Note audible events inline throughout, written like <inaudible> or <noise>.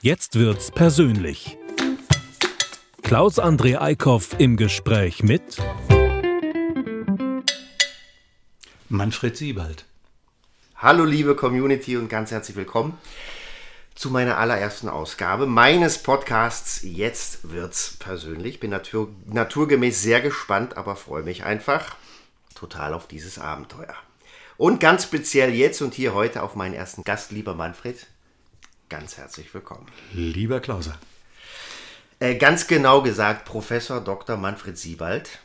Jetzt wird's persönlich. Klaus André Eickhoff im Gespräch mit Manfred Siebald. Hallo liebe Community und ganz herzlich willkommen zu meiner allerersten Ausgabe meines Podcasts Jetzt wird's persönlich. Bin natur naturgemäß sehr gespannt, aber freue mich einfach total auf dieses Abenteuer. Und ganz speziell jetzt und hier heute auf meinen ersten Gast, lieber Manfred. Ganz herzlich willkommen. Lieber Klauser. Äh, ganz genau gesagt, Professor Dr. Manfred Siewald.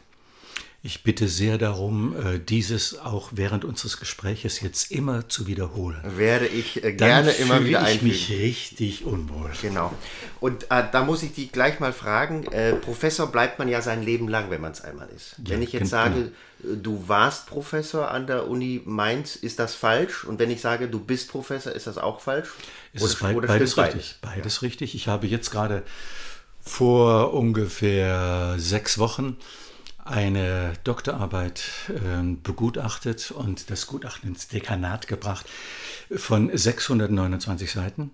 Ich bitte sehr darum, äh, dieses auch während unseres Gespräches jetzt immer zu wiederholen. Werde ich äh, gerne Dann immer wieder fühle ich einfügen. mich richtig unwohl. Genau. Und äh, da muss ich dich gleich mal fragen, äh, Professor bleibt man ja sein Leben lang, wenn man es einmal ist. Ja, wenn ich jetzt sage, äh, du warst Professor an der Uni Mainz, ist das falsch? Und wenn ich sage, du bist Professor, ist das auch falsch? Es ist beid- oder beides richtig. Beides richtig. Ich habe jetzt gerade vor ungefähr sechs Wochen eine Doktorarbeit ähm, begutachtet und das Gutachten ins Dekanat gebracht von 629 Seiten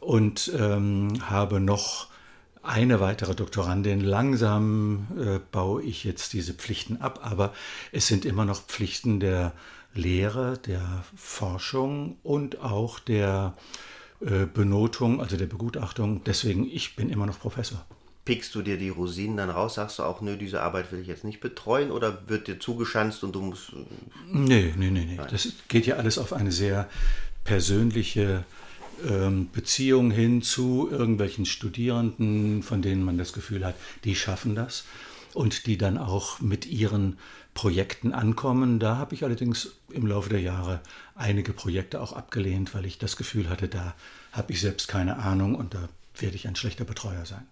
und ähm, habe noch eine weitere Doktorandin. Langsam äh, baue ich jetzt diese Pflichten ab, aber es sind immer noch Pflichten der Lehre, der Forschung und auch der äh, Benotung, also der Begutachtung. Deswegen, ich bin immer noch Professor. Pickst du dir die Rosinen dann raus, sagst du auch, nö, diese Arbeit will ich jetzt nicht betreuen oder wird dir zugeschanzt und du musst. Nee, nee, nee, nee. Das geht ja alles auf eine sehr persönliche ähm, Beziehung hin zu irgendwelchen Studierenden, von denen man das Gefühl hat, die schaffen das und die dann auch mit ihren Projekten ankommen. Da habe ich allerdings im Laufe der Jahre einige Projekte auch abgelehnt, weil ich das Gefühl hatte, da habe ich selbst keine Ahnung und da werde ich ein schlechter Betreuer sein.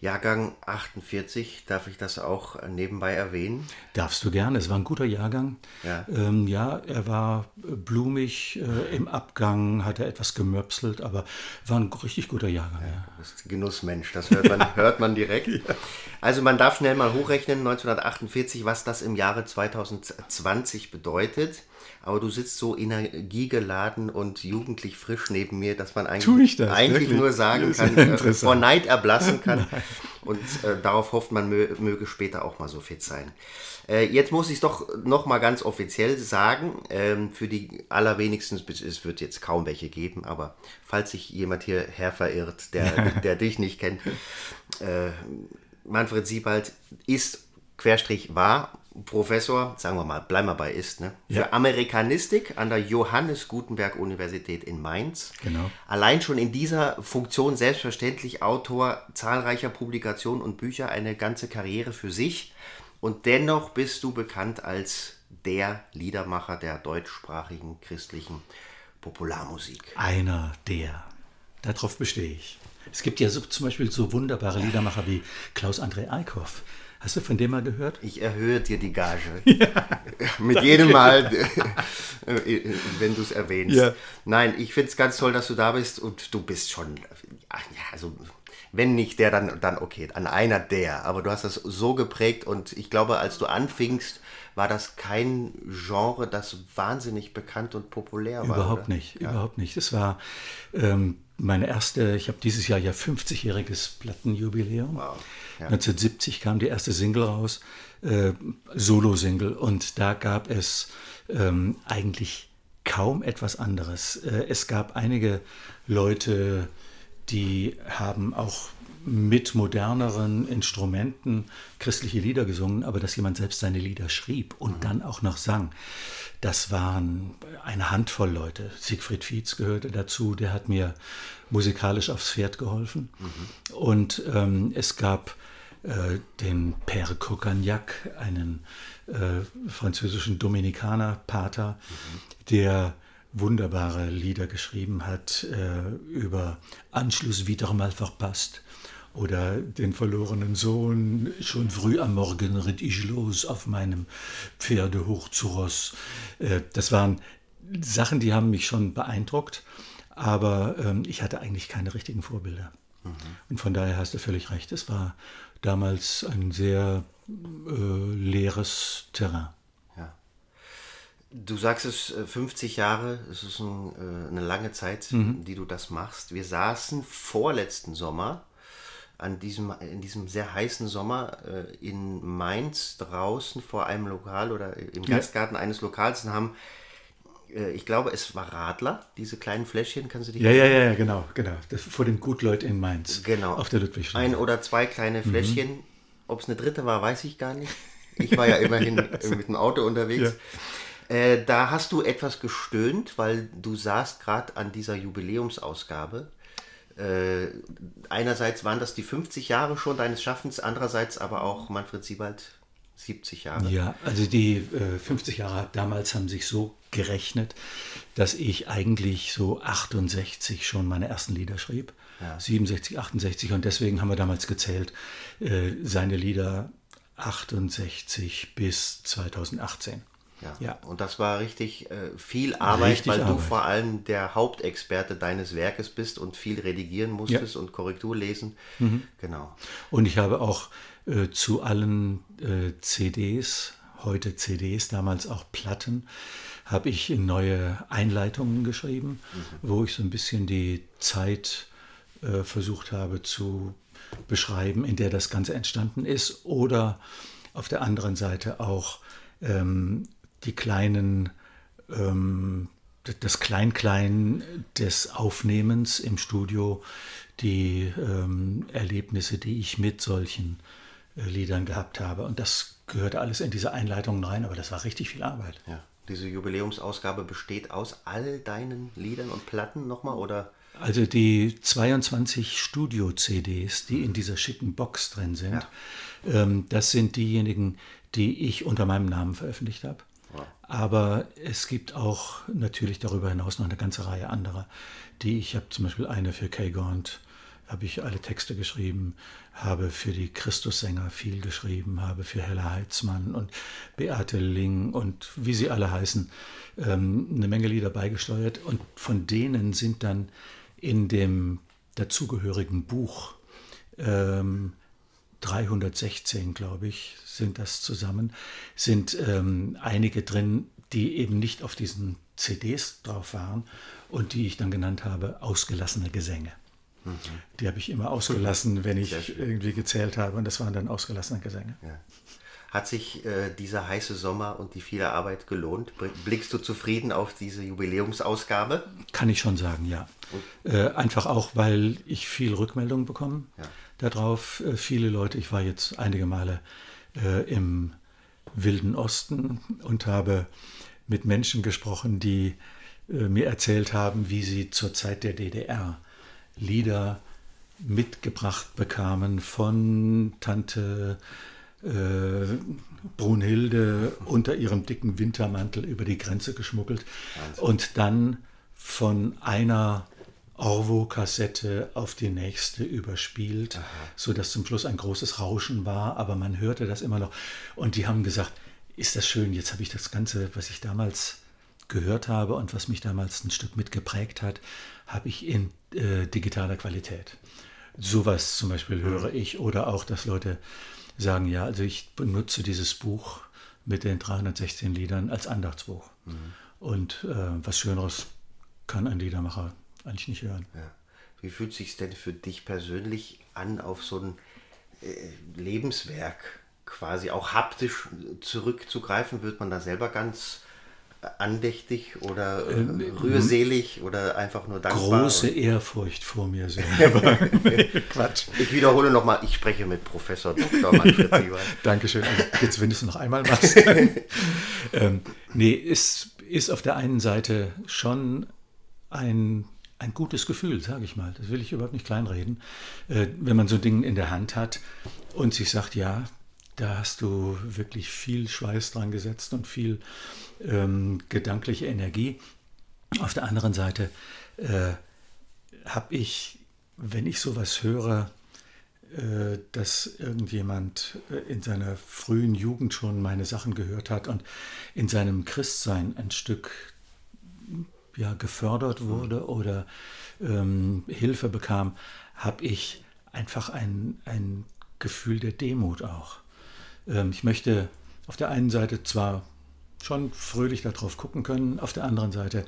Jahrgang 48, darf ich das auch nebenbei erwähnen? Darfst du gerne, es war ein guter Jahrgang. Ja. ähm, ja er war blumig äh, im Abgang, hat er etwas gemöpselt, aber war ein richtig guter Jahrgang. Ja. Bist ein Genussmensch, das hört man, <laughs> hört man direkt. Also man darf schnell mal hochrechnen, 1948, was das im Jahre 2020 bedeutet. Aber du sitzt so energiegeladen und jugendlich frisch neben mir, dass man eigentlich, das, eigentlich wirklich? nur sagen kann, äh, vor Neid erblassen kann. <laughs> und äh, darauf hofft man, mö möge später auch mal so fit sein. Äh, jetzt muss ich es doch noch mal ganz offiziell sagen, ähm, für die allerwenigsten, es wird jetzt kaum welche geben, aber falls sich jemand hierher verirrt, der, <laughs> der dich nicht kennt, äh, Manfred Siebald ist, Querstrich war, Professor, sagen wir mal, bleiben wir bei ist, ne? für Ja. Amerikanistik an der Johannes Gutenberg Universität in Mainz. Genau. Allein schon in dieser Funktion selbstverständlich Autor zahlreicher Publikationen und Bücher, eine ganze Karriere für sich. Und dennoch bist du bekannt als der Liedermacher der deutschsprachigen christlichen Popularmusik. Einer der. Darauf bestehe ich. Es gibt ja so, zum Beispiel so wunderbare Liedermacher wie Klaus André Eickhoff. Hast du von dem mal gehört? Ich erhöhe dir die Gage. <laughs> <laughs> Mit jedem Mal, <laughs> äh, wenn du es erwähnst. Ja. Nein, ich finde es ganz toll, dass du da bist und du bist schon, ja, also wenn nicht der, dann, dann okay, an einer der. Aber du hast das so geprägt und ich glaube, als du anfingst, war das kein Genre, das wahnsinnig bekannt und populär war. Überhaupt oder? nicht, überhaupt nicht. Das war ähm, meine erste, ich habe dieses Jahr ja 50-jähriges Plattenjubiläum. Wow, ja. 1970 kam die erste Single raus, äh, Solo-Single, und da gab es ähm, eigentlich kaum etwas anderes. Äh, es gab einige Leute, die haben auch mit moderneren Instrumenten christliche Lieder gesungen, aber dass jemand selbst seine Lieder schrieb und dann auch noch sang, das waren eine Handvoll Leute. Siegfried Fietz gehörte dazu, der hat mir musikalisch aufs Pferd geholfen. Und ähm, es gab äh, den Père Coccagnac, einen äh, französischen Dominikaner, Pater, der wunderbare Lieder geschrieben hat äh, über Anschluss wieder mal verpasst oder den verlorenen Sohn. Schon früh am Morgen ritt ich los auf meinem Pferde hoch zu Ross. Äh, das waren Sachen, die haben mich schon beeindruckt, aber ähm, ich hatte eigentlich keine richtigen Vorbilder. Und von daher hast du völlig recht. Es war damals ein sehr äh, leeres Terrain. Ja. Du sagst es 50 äh, Jahre, es ist ein, äh, eine lange Zeit, mhm. die du das machst. Wir saßen vorletzten Sommer an diesem, in diesem sehr heißen Sommer äh, in Mainz draußen vor einem Lokal oder im ja. Gastgarten eines Lokals und haben äh, ich glaube, es war Radler, diese kleinen Fläschchen, kannst du dich Ja, ja, ja, genau, genau. Das, vor dem Gutleut in Mainz. Genau. Auf der Ludwigstraße. Ein oder zwei kleine mhm. Fläschchen. Mhm. Ob es eine dritte war, weiß ich gar nicht. Ich war ja immerhin <laughs> mit dem Auto unterwegs. Ja. Äh, da hast du etwas gestöhnt, weil du saßt gerade an dieser Jubiläumsausgabe. Äh, einerseits waren das die 50 Jahre schon deines Schaffens, andererseits aber auch Manfred Siebald 70 Jahre. Ja, also die äh, 50 Jahre damals haben sich so gerechnet, dass ich eigentlich so 68 schon meine ersten Lieder schrieb. Ja. 67, 68 und deswegen haben wir damals gezählt, äh, seine Lieder 68 bis 2018. Ja. ja. Und das war richtig äh, viel Arbeit, richtig weil Arbeit. du vor allem der Hauptexperte deines Werkes bist und viel redigieren musstest ja. und Korrektur lesen. Mhm. Genau. Und ich habe auch äh, zu allen äh, CDs, heute CDs, damals auch Platten, habe ich neue Einleitungen geschrieben, mhm. wo ich so ein bisschen die Zeit äh, versucht habe zu beschreiben, in der das Ganze entstanden ist. Oder auf der anderen Seite auch ähm, die kleinen, ähm, das Klein-Klein des Aufnehmens im Studio, die ähm, Erlebnisse, die ich mit solchen äh, Liedern gehabt habe. Und das gehörte alles in diese Einleitungen rein, aber das war richtig viel Arbeit. Ja. Diese Jubiläumsausgabe besteht aus all deinen Liedern und Platten nochmal oder? Also die 22 Studio-CDs, die in dieser schicken Box drin sind, ja. ähm, das sind diejenigen, die ich unter meinem Namen veröffentlicht habe. Aber es gibt auch natürlich darüber hinaus noch eine ganze Reihe anderer, die ich habe zum Beispiel eine für Kay Gaunt, habe ich alle Texte geschrieben, habe für die Christussänger viel geschrieben, habe für Hella Heitzmann und Beate Ling und wie sie alle heißen, ähm, eine Menge Lieder beigesteuert. Und von denen sind dann in dem dazugehörigen Buch ähm, 316, glaube ich, sind das zusammen, sind ähm, einige drin, die eben nicht auf diesen CDs drauf waren und die ich dann genannt habe, ausgelassene Gesänge. Mhm. Die habe ich immer ausgelassen, wenn ich irgendwie gezählt habe. Und das waren dann ausgelassene Gesänge. Ja. Hat sich äh, dieser heiße Sommer und die viele Arbeit gelohnt? Blickst du zufrieden auf diese Jubiläumsausgabe? Kann ich schon sagen, ja. Äh, einfach auch, weil ich viel Rückmeldung bekomme ja. Darauf. Äh, viele Leute, ich war jetzt einige Male äh, im Wilden Osten und habe mit Menschen gesprochen, die äh, mir erzählt haben, wie sie zur Zeit der DDR Lieder mitgebracht bekamen von Tante äh, Brunhilde unter ihrem dicken Wintermantel über die Grenze geschmuggelt Wahnsinn. und dann von einer Orvo-Kassette auf die nächste überspielt, Aha. sodass zum Schluss ein großes Rauschen war, aber man hörte das immer noch. Und die haben gesagt, ist das schön, jetzt habe ich das Ganze, was ich damals gehört habe und was mich damals ein Stück mitgeprägt hat, habe ich in äh, digitaler Qualität. Sowas zum Beispiel mhm. höre ich oder auch, dass Leute sagen, ja, also ich benutze dieses Buch mit den 316 Liedern als Andachtsbuch. Mhm. Und äh, was Schöneres kann ein Liedermacher eigentlich nicht hören. Ja. Wie fühlt es sich denn für dich persönlich an, auf so ein äh, Lebenswerk quasi auch haptisch zurückzugreifen? Wird man da selber ganz andächtig oder äh, ähm, rührselig oder einfach nur dankbar? Große Ehrfurcht vor mir selber. <laughs> Quatsch. Ich wiederhole nochmal, ich spreche mit Professor Dr. Manfred <laughs> ja, Dankeschön. Also jetzt, wenn du es noch einmal machst. <laughs> ähm, nee, es ist auf der einen Seite schon ein, ein gutes Gefühl, sage ich mal. Das will ich überhaupt nicht kleinreden. Äh, wenn man so Dinge in der Hand hat und sich sagt, ja, da hast du wirklich viel Schweiß dran gesetzt und viel ähm, gedankliche Energie. Auf der anderen Seite äh, habe ich, wenn ich sowas höre, äh, dass irgendjemand äh, in seiner frühen Jugend schon meine Sachen gehört hat und in seinem Christsein ein Stück ja, gefördert wurde oder ähm, Hilfe bekam, habe ich einfach ein, ein Gefühl der Demut auch. Ähm, ich möchte auf der einen Seite zwar schon fröhlich darauf gucken können. Auf der anderen Seite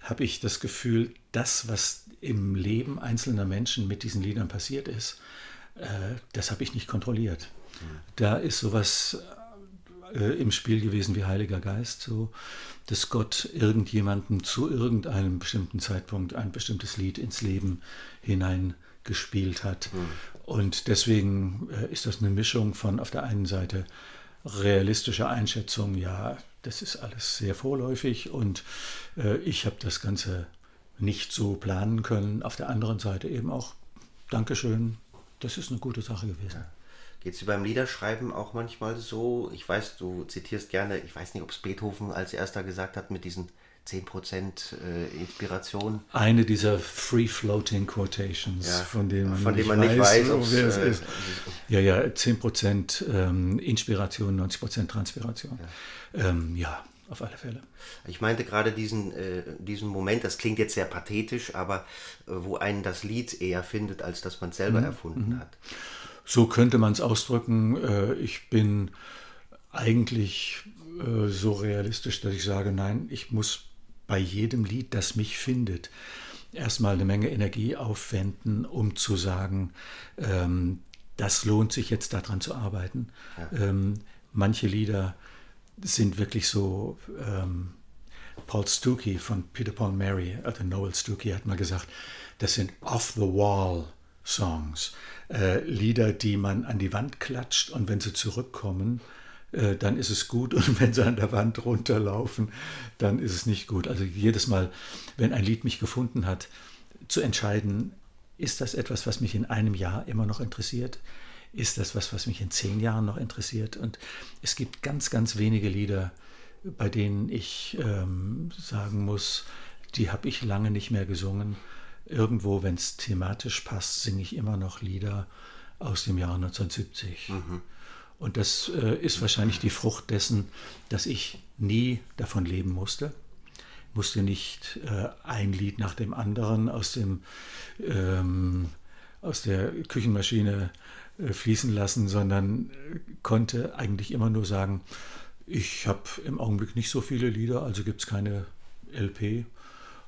habe ich das Gefühl, das, was im Leben einzelner Menschen mit diesen Liedern passiert ist, äh, das habe ich nicht kontrolliert. Da ist sowas äh, im Spiel gewesen wie Heiliger Geist, so dass Gott irgendjemanden zu irgendeinem bestimmten Zeitpunkt ein bestimmtes Lied ins Leben hineingespielt hat. Mhm. Und deswegen äh, ist das eine Mischung von auf der einen Seite realistischer Einschätzung, ja, das ist alles sehr vorläufig und äh, ich habe das Ganze nicht so planen können. Auf der anderen Seite eben auch, Dankeschön, das ist eine gute Sache gewesen. Ja. Geht es dir beim Liederschreiben auch manchmal so? Ich weiß, du zitierst gerne, ich weiß nicht, ob es Beethoven als erster gesagt hat, mit diesen 10% äh, Inspiration. Eine dieser Free-Floating Quotations, ja, von denen man, von nicht, man weiß, weiß wer es äh, ist. Ja, ja, 10% ähm, Inspiration, 90% Transpiration. Ja. Ähm, ja. auf alle Fälle. Ich meinte gerade diesen, äh, diesen Moment, das klingt jetzt sehr pathetisch, aber äh, wo einen das Lied eher findet, als dass man es selber mhm. erfunden mhm. hat. So könnte man es ausdrücken. Äh, ich bin eigentlich äh, so realistisch, dass ich sage, nein, ich muss bei jedem Lied, das mich findet, erstmal eine Menge Energie aufwenden, um zu sagen, ähm, das lohnt sich jetzt daran zu arbeiten. Ja. Ähm, manche Lieder sind wirklich so, ähm, Paul Stuckey von Peter Paul Mary, also Noel Stuckey hat mal gesagt, das sind off-the-wall-Songs, äh, Lieder, die man an die Wand klatscht und wenn sie zurückkommen, äh, dann ist es gut. <laughs> Und wenn sie an der Wand runterlaufen, dann ist es nicht gut. Also jedes Mal, wenn ein Lied mich gefunden hat, zu entscheiden, ist das etwas, was mich in einem Jahr immer noch interessiert? Ist das was, was mich in zehn Jahren noch interessiert? Und es gibt ganz, ganz wenige Lieder, bei denen ich ähm, sagen muss, die habe ich lange nicht mehr gesungen. Irgendwo, wenn es thematisch passt, singe ich immer noch Lieder aus dem Jahr 1970. Mhm. Und das äh, ist wahrscheinlich die Frucht dessen, dass ich nie davon leben musste. Musste nicht äh, ein Lied nach dem anderen aus, dem, ähm, aus der Küchenmaschine äh, fließen lassen, sondern äh, konnte eigentlich immer nur sagen, ich habe im Augenblick nicht so viele Lieder, also gibt es keine LP.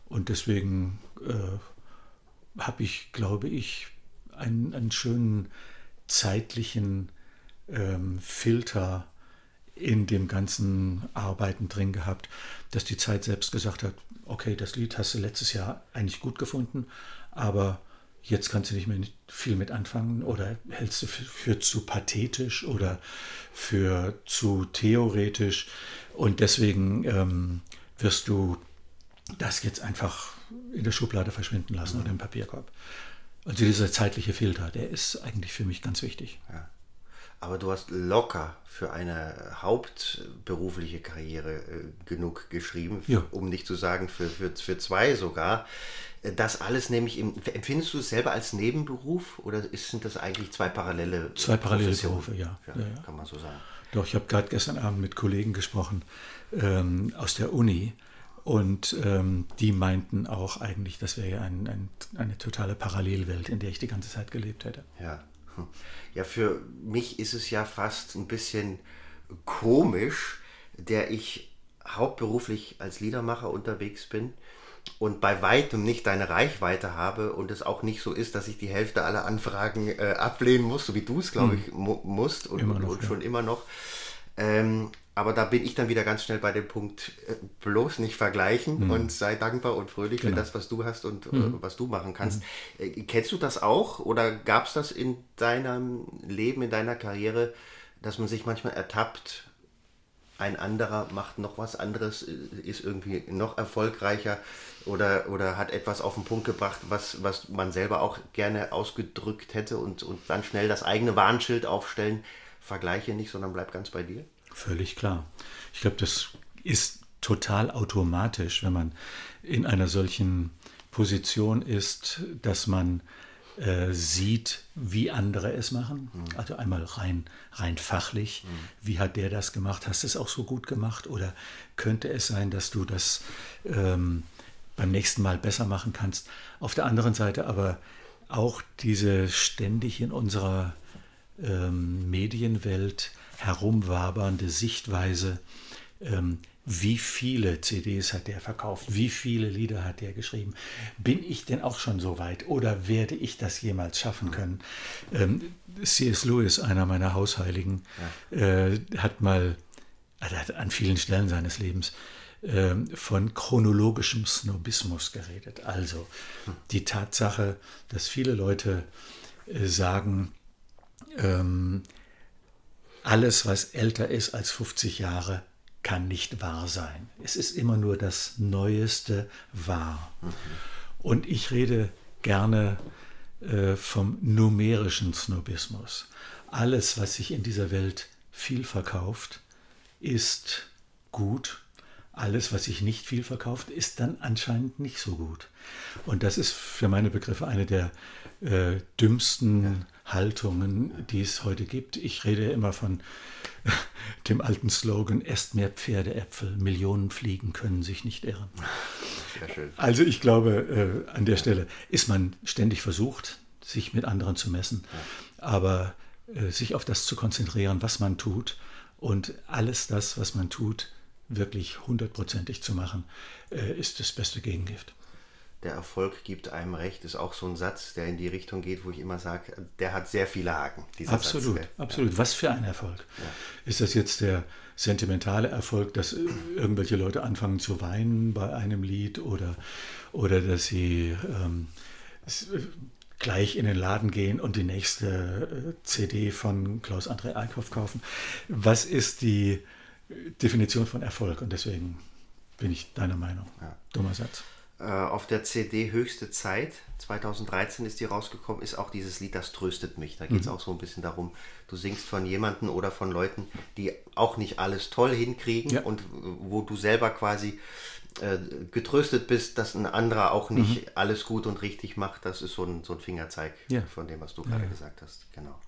Und deswegen äh, habe ich, glaube ich, einen, einen schönen zeitlichen ähm, Filter in dem ganzen Arbeiten drin gehabt, dass die Zeit selbst gesagt hat, okay, das Lied hast du letztes Jahr eigentlich gut gefunden, aber jetzt kannst du nicht mehr viel mit anfangen oder hältst du für, zu pathetisch oder für zu theoretisch. Und deswegen ähm, wirst du das jetzt einfach in der Schublade verschwinden lassen oder im Papierkorb. Also dieser zeitliche Filter, der ist eigentlich für mich ganz wichtig. Ja. Aber du hast locker für eine hauptberufliche Karriere äh, genug geschrieben, ja. um nicht zu sagen für, für, für zwei sogar. Äh, das alles nämlich, im, empfindest du es selber als Nebenberuf oder sind das eigentlich zwei parallele Zwei parallele Berufe, ja. Ja, ja. Kann man so sagen. Doch, ich habe gerade gestern Abend mit Kollegen gesprochen ähm, aus der Uni und ähm, die meinten auch eigentlich, das wäre ja ein, ein, eine totale Parallelwelt, in der ich die ganze Zeit gelebt hätte. Ja. Ja, für mich ist es ja fast ein bisschen komisch, der ich hauptberuflich als Liedermacher unterwegs bin und bei weitem nicht deine Reichweite habe und es auch nicht so ist, dass ich die Hälfte aller Anfragen äh, ablehnen muss, so wie du es, glaube hm. ich, mu musst und, noch, und schon ja. immer noch. Ähm, aber da bin ich dann wieder ganz schnell bei dem Punkt, äh, bloß nicht vergleichen mhm. und sei dankbar und fröhlich genau. für das, was du hast und äh, mhm. was du machen kannst. Mhm. Äh, kennst du das auch oder gab es das in deinem Leben, in deiner Karriere, dass man sich manchmal ertappt, ein anderer macht noch was anderes, ist irgendwie noch erfolgreicher oder, oder hat etwas auf den Punkt gebracht, was, was man selber auch gerne ausgedrückt hätte und, und dann schnell das eigene Warnschild aufstellen. Vergleiche nicht, sondern bleib ganz bei dir. Völlig klar. Ich glaube, das ist total automatisch, wenn man in einer solchen Position ist, dass man äh, sieht, wie andere es machen. Mhm. Also einmal rein, rein fachlich. Mhm. Wie hat der das gemacht? Hast du es auch so gut gemacht? Oder könnte es sein, dass du das ähm, beim nächsten Mal besser machen kannst? Auf der anderen Seite aber auch diese ständig in unserer ähm, Medienwelt herumwabernde Sichtweise, ähm, wie viele CDs hat der verkauft, wie viele Lieder hat der geschrieben. Bin ich denn auch schon so weit oder werde ich das jemals schaffen können? Ähm, C.S. Lewis, einer meiner Hausheiligen, ja. äh, hat mal also hat an vielen Stellen seines Lebens äh, von chronologischem Snobismus geredet. Also die Tatsache, dass viele Leute äh, sagen, ähm, alles, was älter ist als 50 Jahre, kann nicht wahr sein. Es ist immer nur das Neueste wahr. Mhm. Und ich rede gerne äh, vom numerischen Snobismus. Alles, was sich in dieser Welt viel verkauft, ist gut. Alles, was sich nicht viel verkauft, ist dann anscheinend nicht so gut. Und das ist für meine Begriffe eine der äh, dümmsten Haltungen, die es heute gibt. Ich rede immer von <laughs> dem alten Slogan, esst mehr Pferdeäpfel, Millionen Fliegen können sich nicht irren. Also ich glaube, äh, an der Stelle ist man ständig versucht, sich mit anderen zu messen, aber äh, sich auf das zu konzentrieren, was man tut und alles das, was man tut, wirklich hundertprozentig zu machen, äh, ist das beste Gegengift der Erfolg gibt einem recht, ist auch so ein Satz, der in die Richtung geht, wo ich immer sage, der hat sehr viele Haken. absolut, Satz, absolut. Ja. Was für ein Erfolg. Ja. Ist das jetzt der sentimentale Erfolg, dass irgendwelche Leute anfangen zu weinen bei einem Lied oder, oder dass sie ähm, gleich in den Laden gehen und die nächste äh, CD von Klaus André Eickhoff kaufen? Was ist die Definition von Erfolg? Und deswegen bin ich deiner Meinung. Ja. Dummer Satz. Äh, auf der CD Höchste Zeit, 2013 ist die rausgekommen, ist auch dieses Lied Das tröstet mich. Da geht es mhm. auch so ein bisschen darum, du singst von jemandem oder von Leuten, die auch nicht alles toll hinkriegen ja. und wo du selber quasi äh, getröstet bist, dass ein anderer auch nicht mhm. alles gut und richtig macht. Das ist so ein, so ein Fingerzeig ja. von dem, was du gerade ja. gesagt hast. Genau.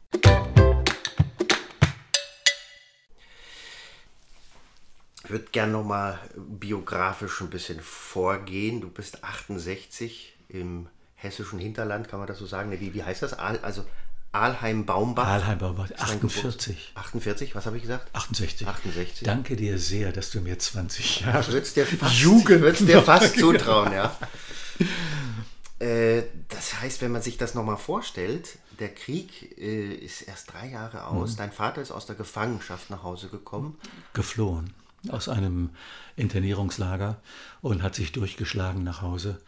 Würde gerne nochmal biografisch ein bisschen vorgehen. Du bist 68 im hessischen Hinterland, kann man das so sagen? Wie, wie heißt das? also Alheim-Baumbach. Alheim-Baumbach, 48. 48, was habe ich gesagt? 68. 68. Danke dir sehr, dass du mir 20 Jahre würdest dir fast, Jugend würdest dir fast zutrauen, ja. Äh, das heißt, wenn man sich das nochmal vorstellt, der Krieg äh, ist erst drei Jahre aus. Mhm. Dein Vater ist aus der Gefangenschaft nach Hause gekommen. Geflohen aus einem Internierungslager und hat sich durchgeschlagen nach Hause.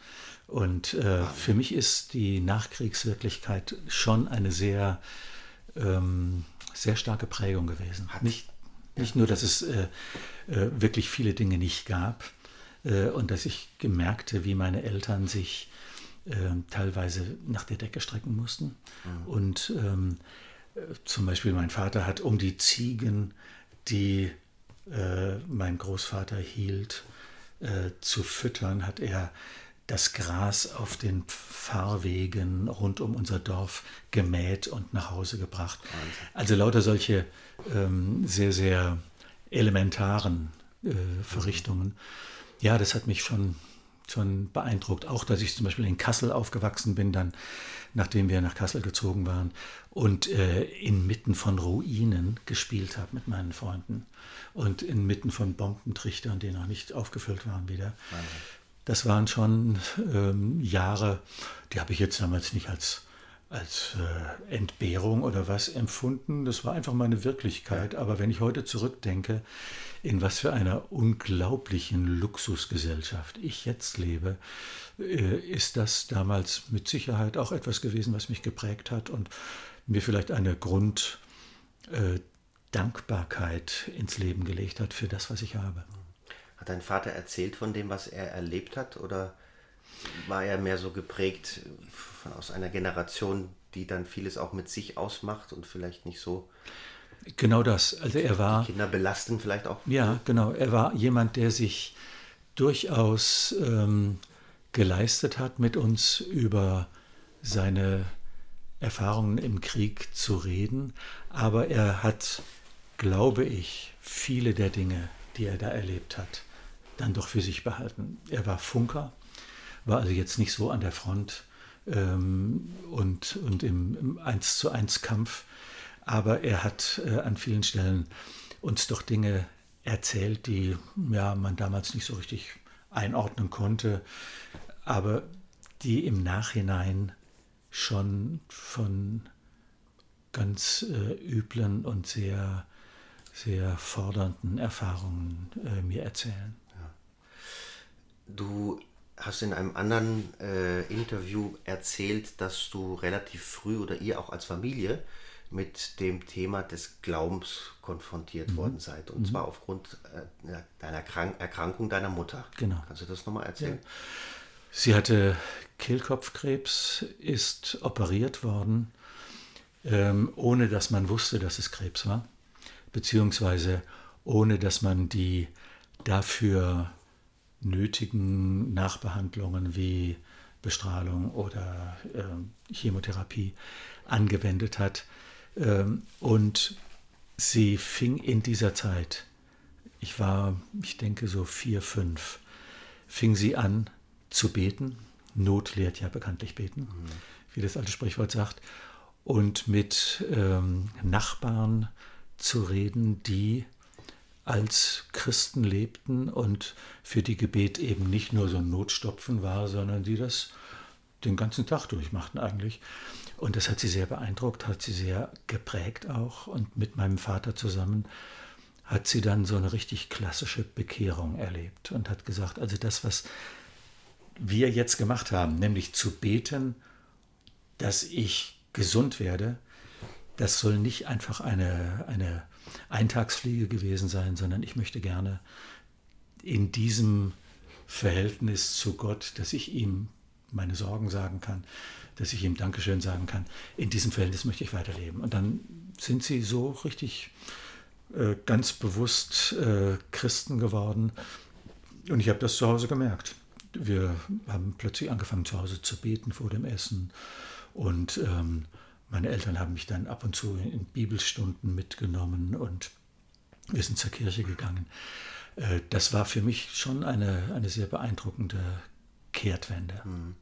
Und äh, für mich ist die Nachkriegswirklichkeit schon eine sehr, ähm, sehr starke Prägung gewesen. Nicht, nicht nur, dass es äh, äh, wirklich viele Dinge nicht gab äh, und dass ich gemerkte, wie meine Eltern sich äh, teilweise nach der Decke strecken mussten. Mhm. Und ähm, äh, zum Beispiel mein Vater hat um die Ziegen, die äh, mein Großvater hielt, äh, zu füttern, hat er das Gras auf den Fahrwegen rund um unser Dorf gemäht und nach Hause gebracht. Also lauter solche ähm, sehr, sehr elementaren äh, Verrichtungen. Ja, das hat mich schon, schon beeindruckt. Auch, dass ich zum Beispiel in Kassel aufgewachsen bin, dann nachdem wir nach Kassel gezogen waren und äh, inmitten von Ruinen gespielt habe mit meinen Freunden und inmitten von Bombentrichtern, die noch nicht aufgefüllt waren wieder. Das waren schon ähm, Jahre, die habe ich jetzt damals nicht als, als äh, Entbehrung oder was empfunden. Das war einfach meine Wirklichkeit. Aber wenn ich heute zurückdenke, in was für einer unglaublichen Luxusgesellschaft ich jetzt lebe, äh, ist das damals mit Sicherheit auch etwas gewesen, was mich geprägt hat und mir vielleicht eine Grunddankbarkeit äh, ins Leben gelegt hat für das, was ich habe. Hat dein Vater erzählt von dem, was er erlebt hat oder war er mehr so geprägt von, aus einer Generation, die dann vieles auch mit sich ausmacht und vielleicht nicht so Genau das. Also er war. Kinder belasten vielleicht auch. Ja, genau. Er war jemand, der sich durchaus ähm, geleistet hat, mit uns über seine Erfahrungen im Krieg zu reden. Aber er hat, glaube ich, viele der Dinge, die er da erlebt hat, dann doch für sich behalten. Er war Funker, war also jetzt nicht so an der Front ähm, und, und im, 1 zu 1 Kampf, aber er hat äh, an vielen Stellen uns doch Dinge erzählt, die ja, man damals nicht so richtig einordnen konnte, aber die im Nachhinein schon von ganz äh, üblen und sehr, sehr fordernden Erfahrungen äh, mir erzählen. Ja. Du hast in einem anderen äh, Interview erzählt, dass du relativ früh oder ihr auch als Familie mit dem Thema des Glaubens konfrontiert mhm. worden seid. Und mhm. zwar aufgrund äh, deiner Krank Erkrankung deiner Mutter. Genau. Kannst du das nochmal erzählen? Ja. Sie hatte Kehlkopfkrebs, ist operiert worden, ähm, ohne dass man wusste, dass es Krebs war, beziehungsweise ohne dass man die dafür nötigen Nachbehandlungen wie Bestrahlung oder äh, Chemotherapie angewendet hat. Ähm, und sie fing in dieser Zeit, ich war, ich denke so vier, fünf, fing sie an zu beten. Not lehrt ja bekanntlich beten, mhm. wie das alte Sprichwort sagt. Und mit ähm, Nachbarn zu reden, die als Christen lebten und für die Gebet eben nicht nur so ein Notstopfen war, sondern die das den ganzen Tag durchmachten eigentlich. Und das hat sie sehr beeindruckt, hat sie sehr geprägt auch. Und mit meinem Vater zusammen hat sie dann so eine richtig klassische Bekehrung erlebt und hat gesagt, also das, was wir jetzt gemacht haben, nämlich zu beten, dass ich gesund werde, das soll nicht einfach eine, eine Eintagsfliege gewesen sein, sondern ich möchte gerne in diesem Verhältnis zu Gott, dass ich ihm meine Sorgen sagen kann, dass ich ihm Dankeschön sagen kann, in diesem Verhältnis möchte ich weiterleben. Und dann sind sie so richtig äh, ganz bewusst äh, Christen geworden. Und ich habe das zu Hause gemerkt. Wir haben plötzlich angefangen zu Hause zu beten vor dem Essen. Und ähm, meine Eltern haben mich dann ab und zu in Bibelstunden mitgenommen und wir sind zur Kirche gegangen. Äh, das war für mich schon eine, eine sehr beeindruckende Kehrtwende. Hm.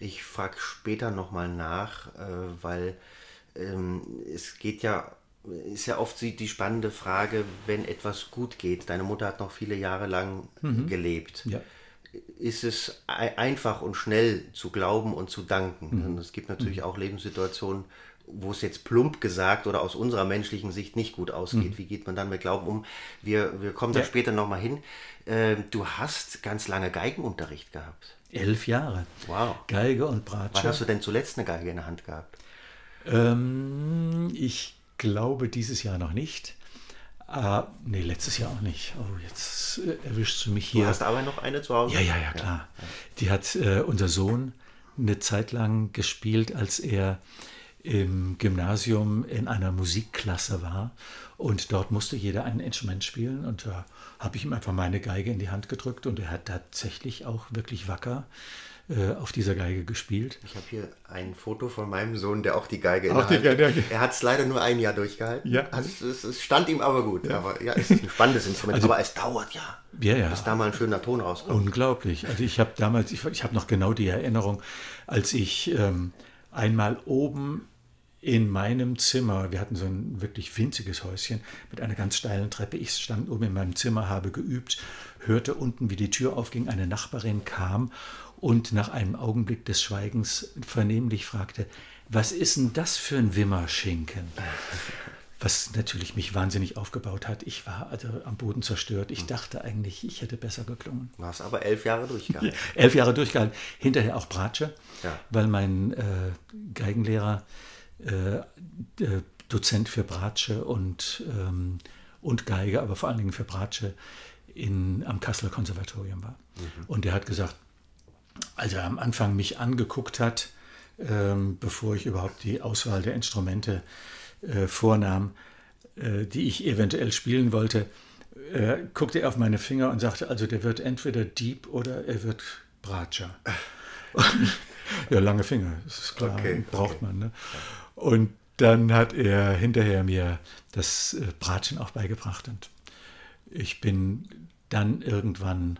Ich frage später nochmal nach, äh, weil ähm, es geht ja, ist ja oft die spannende Frage, wenn etwas gut geht. Deine Mutter hat noch viele Jahre lang mhm. gelebt. Ja ist es einfach und schnell zu glauben und zu danken. Mhm. Und es gibt natürlich mhm. auch Lebenssituationen, wo es jetzt plump gesagt oder aus unserer menschlichen Sicht nicht gut ausgeht. Mhm. Wie geht man dann mit Glauben um? Wir, wir kommen ja. da später nochmal hin. Äh, du hast ganz lange Geigenunterricht gehabt. Elf Jahre. Wow. Geige und Bratsche. Wann hast du denn zuletzt eine Geige in der Hand gehabt? Ähm, ich glaube dieses Jahr noch nicht. Ah, nee, letztes Jahr auch nicht. Oh, jetzt äh, erwischst du mich hier. Du hast aber noch eine zu Hause? Ja, ja, ja, klar. Ja. Die hat äh, unser Sohn eine Zeit lang gespielt, als er im Gymnasium in einer Musikklasse war. Und dort musste jeder ein Instrument spielen. Und da habe ich ihm einfach meine Geige in die Hand gedrückt. Und er hat tatsächlich auch wirklich wacker äh, auf dieser Geige gespielt. Ich habe hier ein Foto von meinem Sohn, der auch die Geige in auch der Hand hat. Er hat es leider nur ein Jahr durchgehalten. Ja. Also es, es stand ihm aber gut. Ja. Aber ja, es ist ein spannendes Instrument. Also, aber es dauert ja, ja, ja. bis da mal ein schöner Ton rauskommt. Unglaublich. Also ich habe damals, ich, ich habe noch genau die Erinnerung, als ich ähm, einmal oben in meinem Zimmer, wir hatten so ein wirklich winziges Häuschen mit einer ganz steilen Treppe. Ich stand oben in meinem Zimmer, habe geübt, hörte unten, wie die Tür aufging, eine Nachbarin kam und nach einem Augenblick des Schweigens vernehmlich fragte, was ist denn das für ein Wimmerschinken? Was natürlich mich wahnsinnig aufgebaut hat. Ich war also am Boden zerstört. Ich dachte eigentlich, ich hätte besser geklungen. Du hast aber elf Jahre durchgehalten. Elf Jahre durchgehalten. Hinterher auch Bratsche, ja. weil mein äh, Geigenlehrer äh, äh, Dozent für Bratsche und, ähm, und Geige, aber vor allen Dingen für Bratsche in, am Kasseler Konservatorium war. Mhm. Und der hat gesagt, als er am Anfang mich angeguckt hat, ähm, bevor ich überhaupt die Auswahl der Instrumente äh, vornahm, äh, die ich eventuell spielen wollte, äh, guckte er auf meine Finger und sagte, also der wird entweder Dieb oder er wird Bratscher. <laughs> ja, lange Finger, das ist klar, okay, braucht okay. man. Ne? Und dann hat er hinterher mir das äh, Bratschen auch beigebracht und ich bin dann irgendwann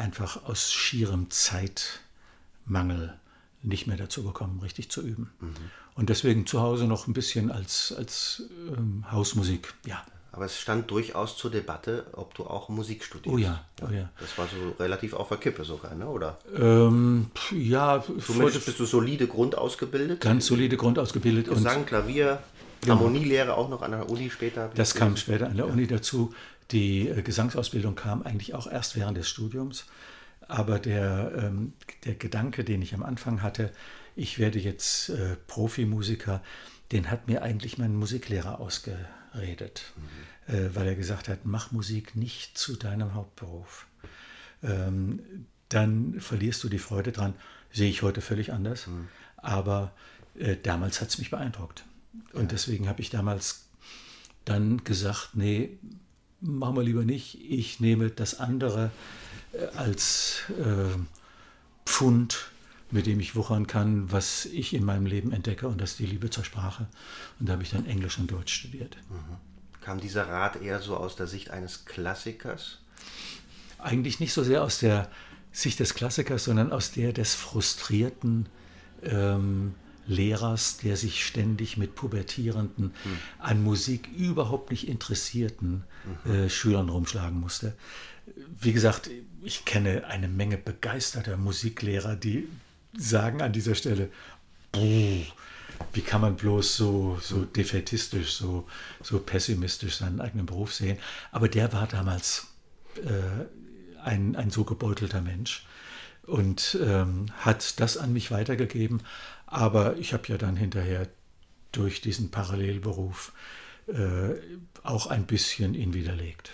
einfach aus schierem Zeitmangel nicht mehr dazu gekommen, richtig zu üben. Mhm. Und deswegen zu Hause noch ein bisschen als, als ähm, Hausmusik, ja. Aber es stand durchaus zur Debatte, ob du auch Musik studierst. Oh ja, oh ja. Das war so relativ auf der Kippe sogar, ne? oder? Ähm, ja, Zumindest bist du solide Grund ausgebildet. ganz solide Grund ausgebildet. und Gesang, Klavier, Harmonielehre auch noch an der Uni später. Das kam später an der Uni dazu. Die äh, Gesangsausbildung kam eigentlich auch erst während des Studiums. Aber der, ähm, der Gedanke, den ich am Anfang hatte, ich werde jetzt äh, Profimusiker, den hat mir eigentlich mein Musiklehrer ausgeredet, äh, weil er gesagt hat, mach Musik nicht zu deinem Hauptberuf. Ähm, dann verlierst du die Freude dran. Sehe ich heute völlig anders. Aber äh, damals hat es mich beeindruckt. Und deswegen habe ich damals dann gesagt, nee, machen wir lieber nicht. Ich nehme das andere äh, als äh, Pfund, mit dem ich wuchern kann, was ich in meinem Leben entdecke, und das ist die Liebe zur Sprache. Und da habe ich dann Englisch und Deutsch studiert. Kam dieser Rat eher so aus der Sicht eines Klassikers? Eigentlich nicht so sehr aus der Sicht des Klassikers, sondern aus der des frustrierten ähm, Lehrers, der sich ständig mit pubertierenden, an Musik überhaupt nicht interessierten äh, Schülern rumschlagen musste. Wie gesagt, ich kenne eine Menge begeisterter Musiklehrer, die sagen an dieser Stelle, "Puh, wie kann man bloß so, so defätistisch, so, so pessimistisch seinen eigenen Beruf sehen. Aber der war damals äh, ein, ein so gebeutelter Mensch und ähm, hat das an mich weitergegeben. Aber ich habe ja dann hinterher durch diesen Parallelberuf äh, auch ein bisschen ihn widerlegt.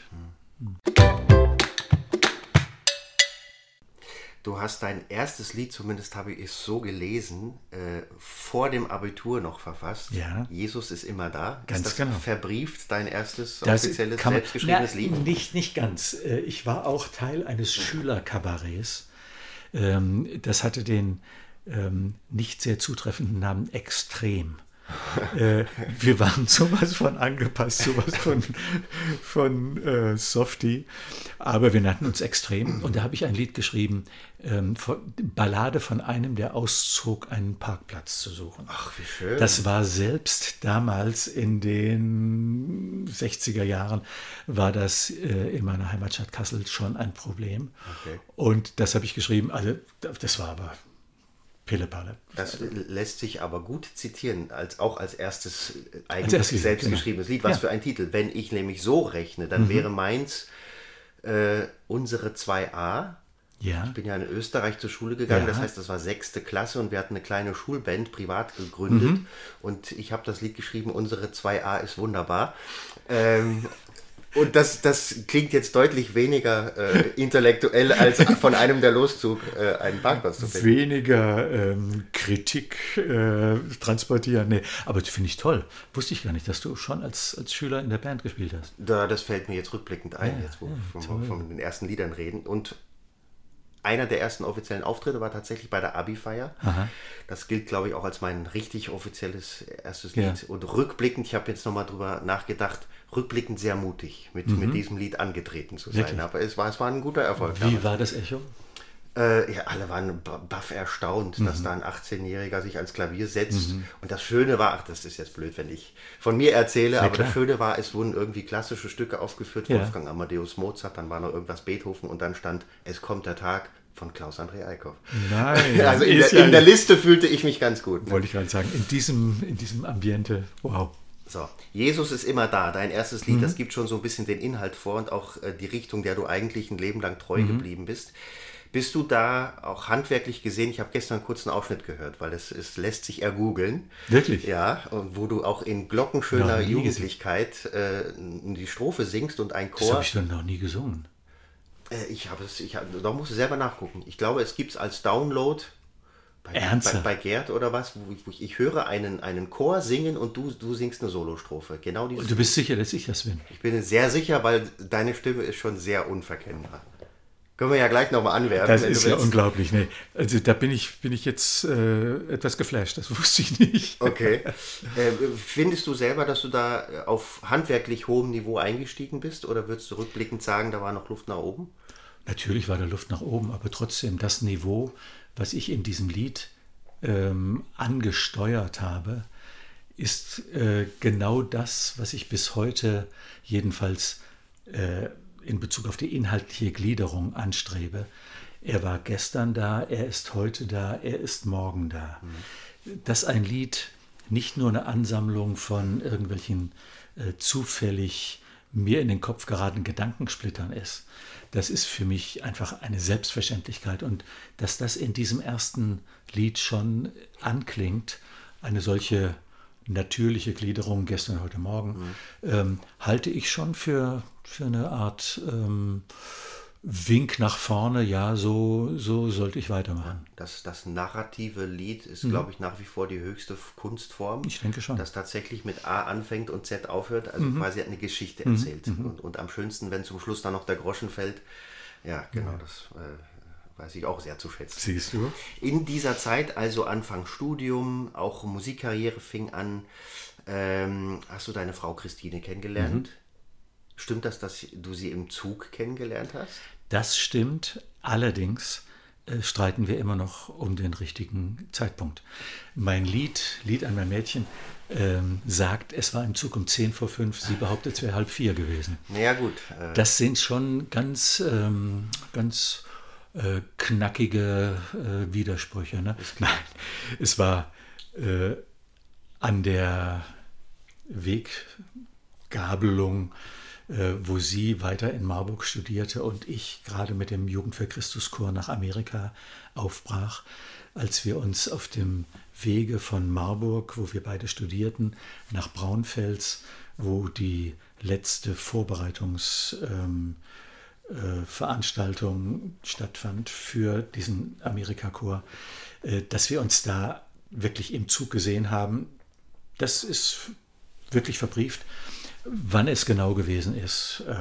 Du hast dein erstes Lied, zumindest habe ich es so gelesen, äh, vor dem Abitur noch verfasst. Ja. Jesus ist immer da. Ganz ist das genau. verbrieft, dein erstes Das offizielles, man- selbstgeschriebenes Na, Lied? Nicht, nicht ganz. Äh, Ich war auch Teil eines Schülerkabarets. Ähm, Das hatte den ähm, nicht sehr zutreffenden Namen Extrem. Äh, Wir waren sowas von angepasst, sowas von, von äh, Softie, aber wir nannten uns Extrem. Und da habe ich ein Lied geschrieben, ähm, von, Ballade von einem, der auszog, einen Parkplatz zu suchen. Ach, wie schön. Das war selbst damals in den 60er Jahren, war das äh, in meiner Heimatstadt Kassel schon ein Problem. Okay. Und das habe ich geschrieben, also das war aber Pillepalle. Das lässt sich aber gut zitieren, als, auch als erstes äh, Als eigentlich erstes Lied, selbstgeschriebenes Lied. Was Ja. Mhm. für ein Titel. Wenn ich nämlich so rechne, dann wäre meins äh, unsere 2a. Ja, Ich bin ja in Österreich zur Schule gegangen, Ja. das heißt, das war sechste Klasse und wir hatten eine kleine Schulband privat gegründet Mhm. und ich habe das Lied geschrieben, unsere 2a ist wunderbar. Ähm, und das, das klingt jetzt deutlich weniger äh, intellektuell, als von einem der Loszug äh, einen Parkplatz zu finden. weniger ähm, Kritik äh, transportieren. Nee, aber das finde ich toll. Wusste ich gar nicht, dass du schon als, als Schüler in der Band gespielt hast. Da, das fällt mir jetzt rückblickend ein, Ja, jetzt wo wir von, von den ersten Liedern reden. Und einer der ersten offiziellen Auftritte war tatsächlich bei der Abi-Feier. Das gilt, glaube ich, auch als mein richtig offizielles erstes Ja. Lied. Und rückblickend, ich habe jetzt nochmal drüber nachgedacht, rückblickend sehr mutig, mit, mit diesem Lied angetreten zu sein. Mhm. Wirklich? Aber es war, es war ein guter Erfolg. Wie war das Echo? Äh, ja, alle waren baff erstaunt, Mhm. dass da ein 18-Jähriger sich ans Klavier setzt. Und das Schöne war, ach, das ist jetzt blöd, wenn ich von mir erzähle, aber klar. das Schöne war, es wurden irgendwie klassische Stücke aufgeführt, Ja. Wolfgang Amadeus Mozart, dann war noch irgendwas Beethoven und dann stand, es kommt der Tag von Klaus-André Eickhoff. Nein, <laughs> Also in, der, in der Liste fühlte ich mich ganz gut. Ne? wollte ich gerade sagen, in diesem, in diesem Ambiente, wow. So, Jesus ist immer da. Dein erstes Lied, das gibt schon so ein bisschen den Inhalt vor und auch äh, die Richtung, der du eigentlich ein Leben lang treu geblieben bist. Bist du da auch handwerklich gesehen? Ich habe gestern kurz einen Ausschnitt gehört, weil es, es lässt sich ergoogeln. Wirklich? Ja, und wo du auch in glockenschöner Jugendlichkeit äh, die Strophe singst und ein Das Chor. habe ich dann noch nie gesungen. Äh, ich habe es, ich hab, da musst du selber nachgucken. Ich glaube, es gibt es als Download bei, bei, bei Gerd oder was, wo ich, wo ich, ich höre einen, einen Chor singen und du, du singst eine Solostrophe. Genau Und du bist sicher, dass ich das bin? Ich bin sehr sicher, weil deine Stimme ist schon sehr unverkennbar. Können wir ja gleich nochmal anwerfen. Das ist ja unglaublich. Nee. Also da bin ich, bin ich jetzt äh, etwas geflasht. Das <laughs> wusste ich nicht. Okay. Äh, findest du selber, dass du da äh, auf handwerklich hohem Niveau eingestiegen bist oder würdest du rückblickend sagen, da war noch Luft nach oben? Natürlich war da Luft nach oben, aber trotzdem das Niveau, was ich in diesem Lied ähm, angesteuert habe, ist äh, genau das, was ich bis heute jedenfalls äh, in Bezug auf die inhaltliche Gliederung anstrebe. Er war gestern da, er ist heute da, er ist morgen da. Mhm. Dass ein Lied nicht nur eine Ansammlung von irgendwelchen äh, zufällig mir in den Kopf geratenen Gedankensplittern ist, das ist für mich einfach eine Selbstverständlichkeit. Und dass das in diesem ersten Lied schon anklingt, eine solche natürliche Gliederung gestern, heute Morgen, mhm. ähm, halte ich schon für, für eine Art ähm, Wink nach vorne, ja, so, so sollte ich weitermachen. Das, das narrative Lied ist, mhm. glaube ich, nach wie vor die höchste Kunstform. Ich denke schon. Das tatsächlich mit A anfängt und Z aufhört, also mhm. quasi eine Geschichte mhm. erzählt. Mhm. Und, und am schönsten, wenn zum Schluss dann noch der Groschen fällt. Ja, genau, das äh, weiß ich auch sehr zu schätzen. Siehst du? In dieser Zeit, also Anfang Studium, auch Musikkarriere fing an, ähm, hast du deine Frau Christine kennengelernt. Mhm. Stimmt das, dass du sie im Zug kennengelernt hast? Das stimmt. Allerdings äh, streiten wir immer noch um den richtigen Zeitpunkt. Mein Lied, Lied an mein Mädchen, ähm, sagt, es war im Zug um 10 vor 5, sie behauptet, es wäre halb vier gewesen. Ja gut. Äh das sind schon ganz, ähm, ganz äh, knackige äh, Widersprüche. Ne? Nein, es war äh, an der Weggabelung äh, wo sie weiter in Marburg studierte und ich gerade mit dem Jugend für Christuschor nach Amerika aufbrach, als wir uns auf dem Wege von Marburg, wo wir beide studierten, nach Braunfels, wo die letzte Vorbereitungsveranstaltung ähm, äh, stattfand für diesen Amerikachor, äh, dass wir uns da wirklich im Zug gesehen haben. Das ist wirklich verbrieft. Wann es genau gewesen ist, äh,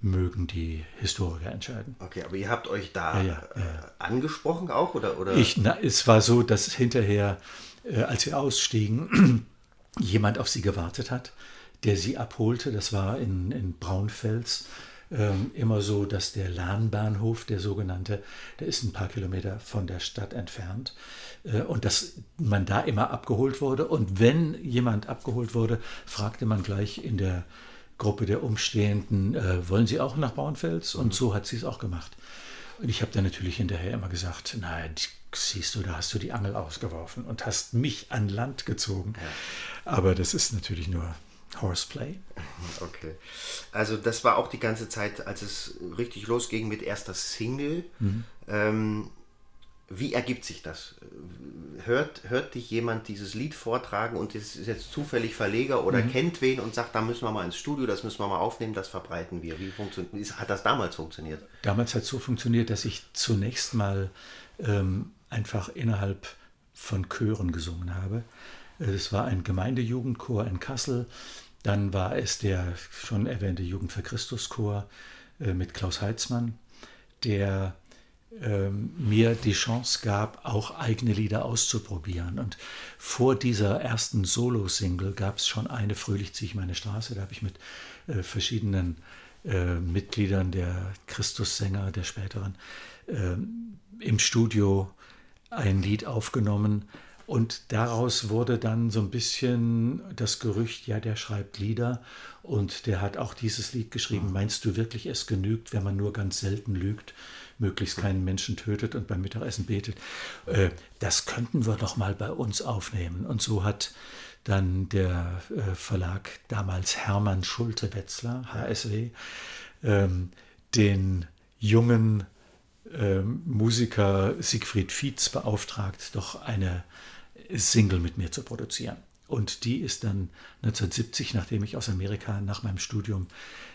mögen die Historiker entscheiden. Okay, aber ihr habt euch da ja, ja, ja. Äh, angesprochen auch? Oder, oder? Ich, na, es war so, dass hinterher, äh, als wir ausstiegen, <clears throat> jemand auf sie gewartet hat, der sie abholte. Das war in, in Braunfels ähm, immer so, dass der Lahnbahnhof, der sogenannte, der ist ein paar Kilometer von der Stadt entfernt äh, und dass man da immer abgeholt wurde. Und wenn jemand abgeholt wurde, fragte man gleich in der Gruppe der Umstehenden, äh, wollen Sie auch nach Braunfels? Und so hat sie es auch gemacht. Und ich habe dann natürlich hinterher immer gesagt, nein, siehst du, da hast du die Angel ausgeworfen und hast mich an Land gezogen. Ja. Aber das ist natürlich nur Horseplay. <laughs> Okay. Also das war auch die ganze Zeit, als es richtig losging mit erster Single. Mhm. Ähm, wie ergibt sich das? Hört, hört dich jemand dieses Lied vortragen und ist jetzt zufällig Verleger oder mhm. kennt wen und sagt, da müssen wir mal ins Studio, das müssen wir mal aufnehmen, das verbreiten wir. Wie funktioniert, hat das damals funktioniert? Damals hat es so funktioniert, dass ich zunächst mal ähm, einfach innerhalb von Chören gesungen habe. Es war ein Gemeindejugendchor in Kassel. Dann war es der schon erwähnte Jugend für Christus Chor äh, mit Klaus Heitzmann, der ähm, mir die Chance gab, auch eigene Lieder auszuprobieren. Und vor dieser ersten Solo-Single gab es schon eine Fröhlich ziehe ich meine Straße. Da habe ich mit äh, verschiedenen äh, Mitgliedern der Christussänger, der späteren, äh, im Studio ein Lied aufgenommen und daraus wurde dann so ein bisschen das Gerücht, ja, der schreibt Lieder und der hat auch dieses Lied geschrieben. Meinst du wirklich, es genügt, wenn man nur ganz selten lügt, möglichst keinen Menschen tötet und beim Mittagessen betet? Äh, das könnten wir doch mal bei uns aufnehmen. Und so hat dann der äh, Verlag damals Hermann Schulte-Wetzler, HSW, ähm, den jungen ähm, Musiker Siegfried Fietz beauftragt, doch eine Single mit mir zu produzieren. Und die ist dann 1970, nachdem ich aus Amerika nach meinem Studium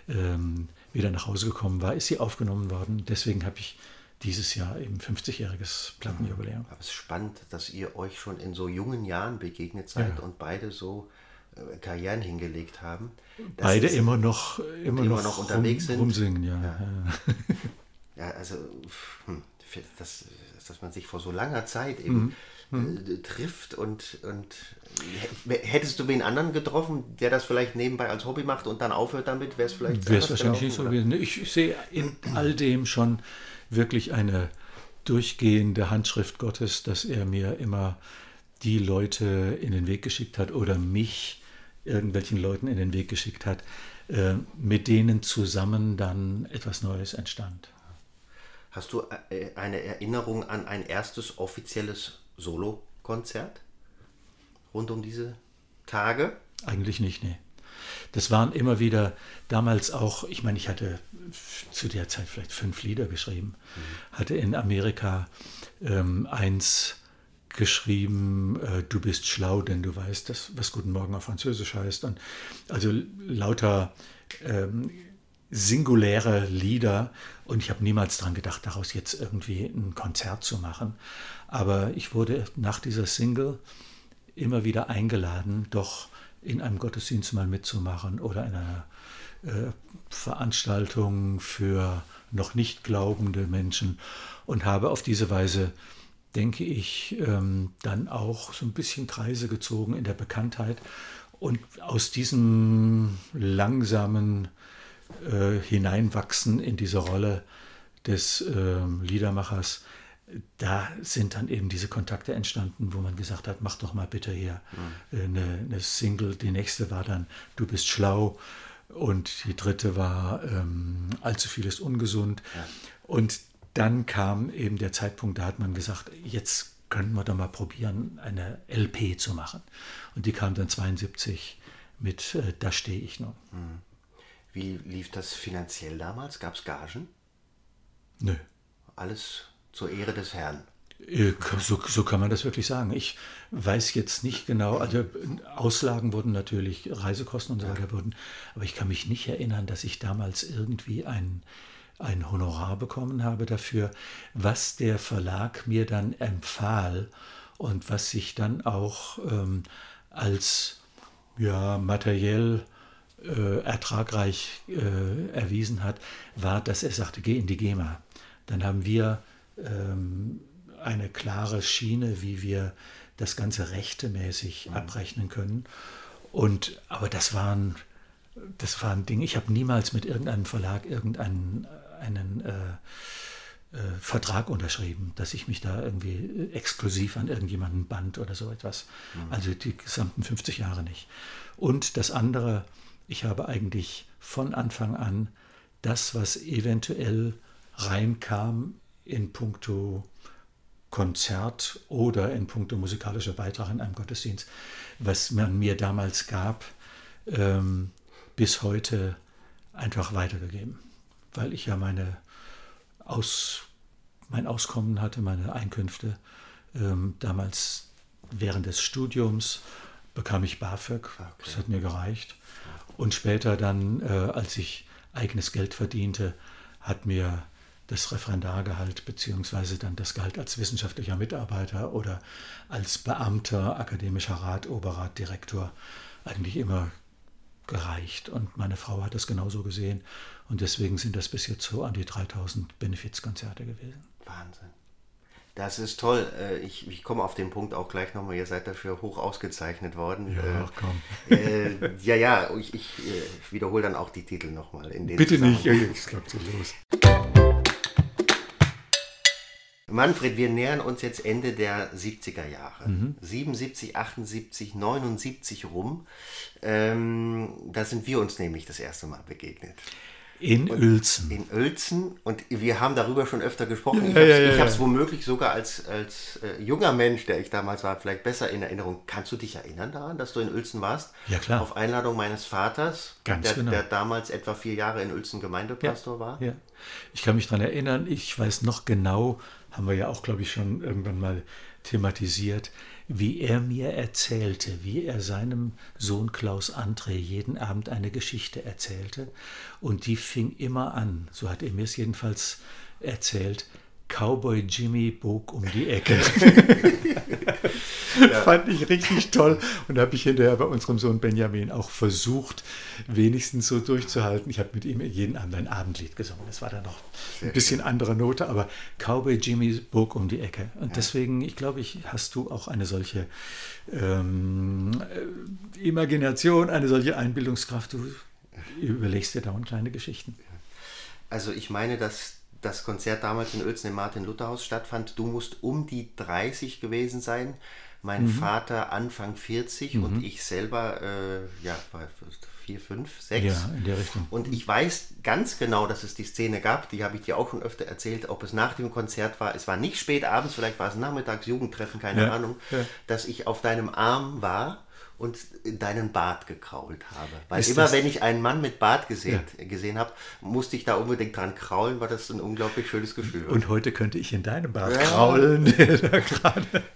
ähm, wieder nach Hause gekommen war, ist sie aufgenommen worden. Deswegen habe ich dieses Jahr eben 50-jähriges Plattenjubiläum. Aber es ist spannend, dass ihr euch schon in so jungen Jahren begegnet seid ja. und beide so äh, Karrieren hingelegt haben. Beide immer noch, immer, noch, noch unterwegs rum, sind. Rumsingen, ja. Ja, ja also, hm, das, dass man sich vor so langer Zeit eben. Mhm hm. trifft und, und hättest du wen anderen getroffen, der das vielleicht nebenbei als Hobby macht und dann aufhört damit, wäre es vielleicht Wäre es wahrscheinlich nicht so gewesen. Ich, ich sehe in all dem schon wirklich eine durchgehende Handschrift Gottes, dass er mir immer die Leute in den Weg geschickt hat oder mich irgendwelchen Leuten in den Weg geschickt hat, äh, mit denen zusammen dann etwas Neues entstand. Hast du äh, eine Erinnerung an ein erstes offizielles Solo-Konzert rund um diese Tage? Eigentlich nicht, nee. Das waren immer wieder damals auch, ich meine, ich hatte zu der Zeit vielleicht fünf Lieder geschrieben, mhm. hatte in Amerika ähm, eins geschrieben, äh, du bist schlau, denn du weißt, das, was Guten Morgen auf Französisch heißt. Und also lauter ähm, singuläre Lieder. Und ich habe niemals daran gedacht, daraus jetzt irgendwie ein Konzert zu machen. Aber ich wurde nach dieser Single immer wieder eingeladen, doch in einem Gottesdienst mal mitzumachen oder in einer äh, Veranstaltung für noch nicht glaubende Menschen und habe auf diese Weise denke ich, ähm, dann auch so ein bisschen Kreise gezogen in der Bekanntheit. Und aus diesem langsamen äh, Hineinwachsen in diese Rolle des äh, Liedermachers, da sind dann eben diese Kontakte entstanden, wo man gesagt hat, mach doch mal bitte hier mhm. äh, eine, eine, Single. Die nächste war dann Du bist schlau und die dritte war ähm, Allzu viel ist ungesund. Ja. Und dann kam eben der Zeitpunkt, da hat man gesagt, jetzt könnten wir doch mal probieren, eine LP zu machen. Und die kam dann 72 mit äh, Da stehe ich nun. Hm. Wie lief das finanziell damals? Gab es Gagen? Nö. Alles zur Ehre des Herrn. Äh, so, so, kann man das wirklich sagen. Ich weiß jetzt nicht genau, also Auslagen wurden natürlich, Reisekosten und so weiter wurden, aber ich kann mich nicht erinnern, dass ich damals irgendwie ein ein Honorar bekommen habe dafür, was der Verlag mir dann empfahl und was sich dann auch ähm, als ja, materiell äh, ertragreich äh, erwiesen hat, war, dass er sagte, geh in die GEMA. Dann haben wir ähm, eine klare Schiene, wie wir das Ganze rechtemäßig mhm. abrechnen können. Und, aber das waren, das waren Dinge, ich habe niemals mit irgendeinem Verlag irgendeinen einen äh, äh, Vertrag unterschrieben, dass ich mich da irgendwie exklusiv an irgendjemanden band oder so etwas. Mhm. Also die gesamten 50 Jahre nicht. Und das andere, ich habe eigentlich von Anfang an das, was eventuell reinkam in puncto Konzert oder in puncto musikalischer Beitrag in einem Gottesdienst, was man mir damals gab, ähm, bis heute einfach weitergegeben weil ich ja meine Aus, mein Auskommen hatte, meine Einkünfte. Ähm, damals während des Studiums bekam ich BAföG, okay. das hat mir gereicht. Und später dann, äh, als ich eigenes Geld verdiente, hat mir das Referendargehalt beziehungsweise dann das Gehalt als wissenschaftlicher Mitarbeiter oder als Beamter, akademischer Rat, Oberrat, Direktor eigentlich immer gereicht. Und meine Frau hat das genauso gesehen. Und deswegen sind das bis jetzt so an die 3000 Benefizkonzerte gewesen. Wahnsinn. Das ist toll. Äh, ich, ich komme auf den Punkt auch gleich nochmal. Ihr seid dafür hoch ausgezeichnet worden. Ja, äh, komm. Äh, ja, ja, ich, ich, ich äh, wiederhole dann auch die Titel nochmal. Bitte nicht, es klappt so los. Manfred, wir nähern uns jetzt Ende der 70er Jahre. Mhm. 77, 78, 79 rum. Ähm, da sind wir uns nämlich das erste Mal begegnet. In und Uelzen. In Uelzen. Und wir haben darüber schon öfter gesprochen. Ich ja, habe es ja, ja, womöglich sogar als, als äh, junger Mensch, der ich damals war, vielleicht besser in Erinnerung. Kannst du dich erinnern daran, dass du in Uelzen warst? Ja, klar. Auf Einladung meines Vaters, Ganz der, genau. der damals etwa vier Jahre in Uelzen Gemeindepastor war. Ja. Ich kann mich daran erinnern. Ich weiß noch genau, haben wir ja auch, glaube ich, schon irgendwann mal thematisiert, wie er mir erzählte, wie er seinem Sohn Klaus André jeden Abend eine Geschichte erzählte. Und die fing immer an, so hat er mir es jedenfalls erzählt, Cowboy Jimmy bog um die Ecke. <laughs> ja. Fand ich richtig toll und habe ich hinterher bei unserem Sohn Benjamin auch versucht, wenigstens so durchzuhalten. Ich habe mit ihm jeden Abend ein Abendlied gesungen. Das war dann noch Sehr ein bisschen schön. andere Note, aber Cowboy Jimmy bog um die Ecke. Und ja. deswegen, ich glaube, ich hast du auch eine solche ähm, äh, Imagination, eine solche Einbildungskraft. Du überlegst dir dauernd kleine Geschichten. Also ich meine, dass das Konzert damals in Uelzen im Martin-Luther-Haus stattfand. Du musst um die 30 gewesen sein, mein Vater Anfang 40 und ich selber, äh, ja, war vier, fünf, sechs. Ja, in der Richtung. Und ich weiß ganz genau, dass es die Szene gab, die habe ich dir auch schon öfter erzählt, ob es nach dem Konzert war, es war nicht spät abends, vielleicht war es nachmittags, Jugendtreffen, keine Ja, Ahnung, ja. dass ich auf deinem Arm war und in deinen Bart gekrault habe. Weil Ist immer wenn ich einen Mann mit Bart gesehen, gesehen habe, musste ich da unbedingt dran kraulen, weil das ein unglaublich schönes Gefühl war. Und heute könnte ich in deinem Bart Ja. kraulen.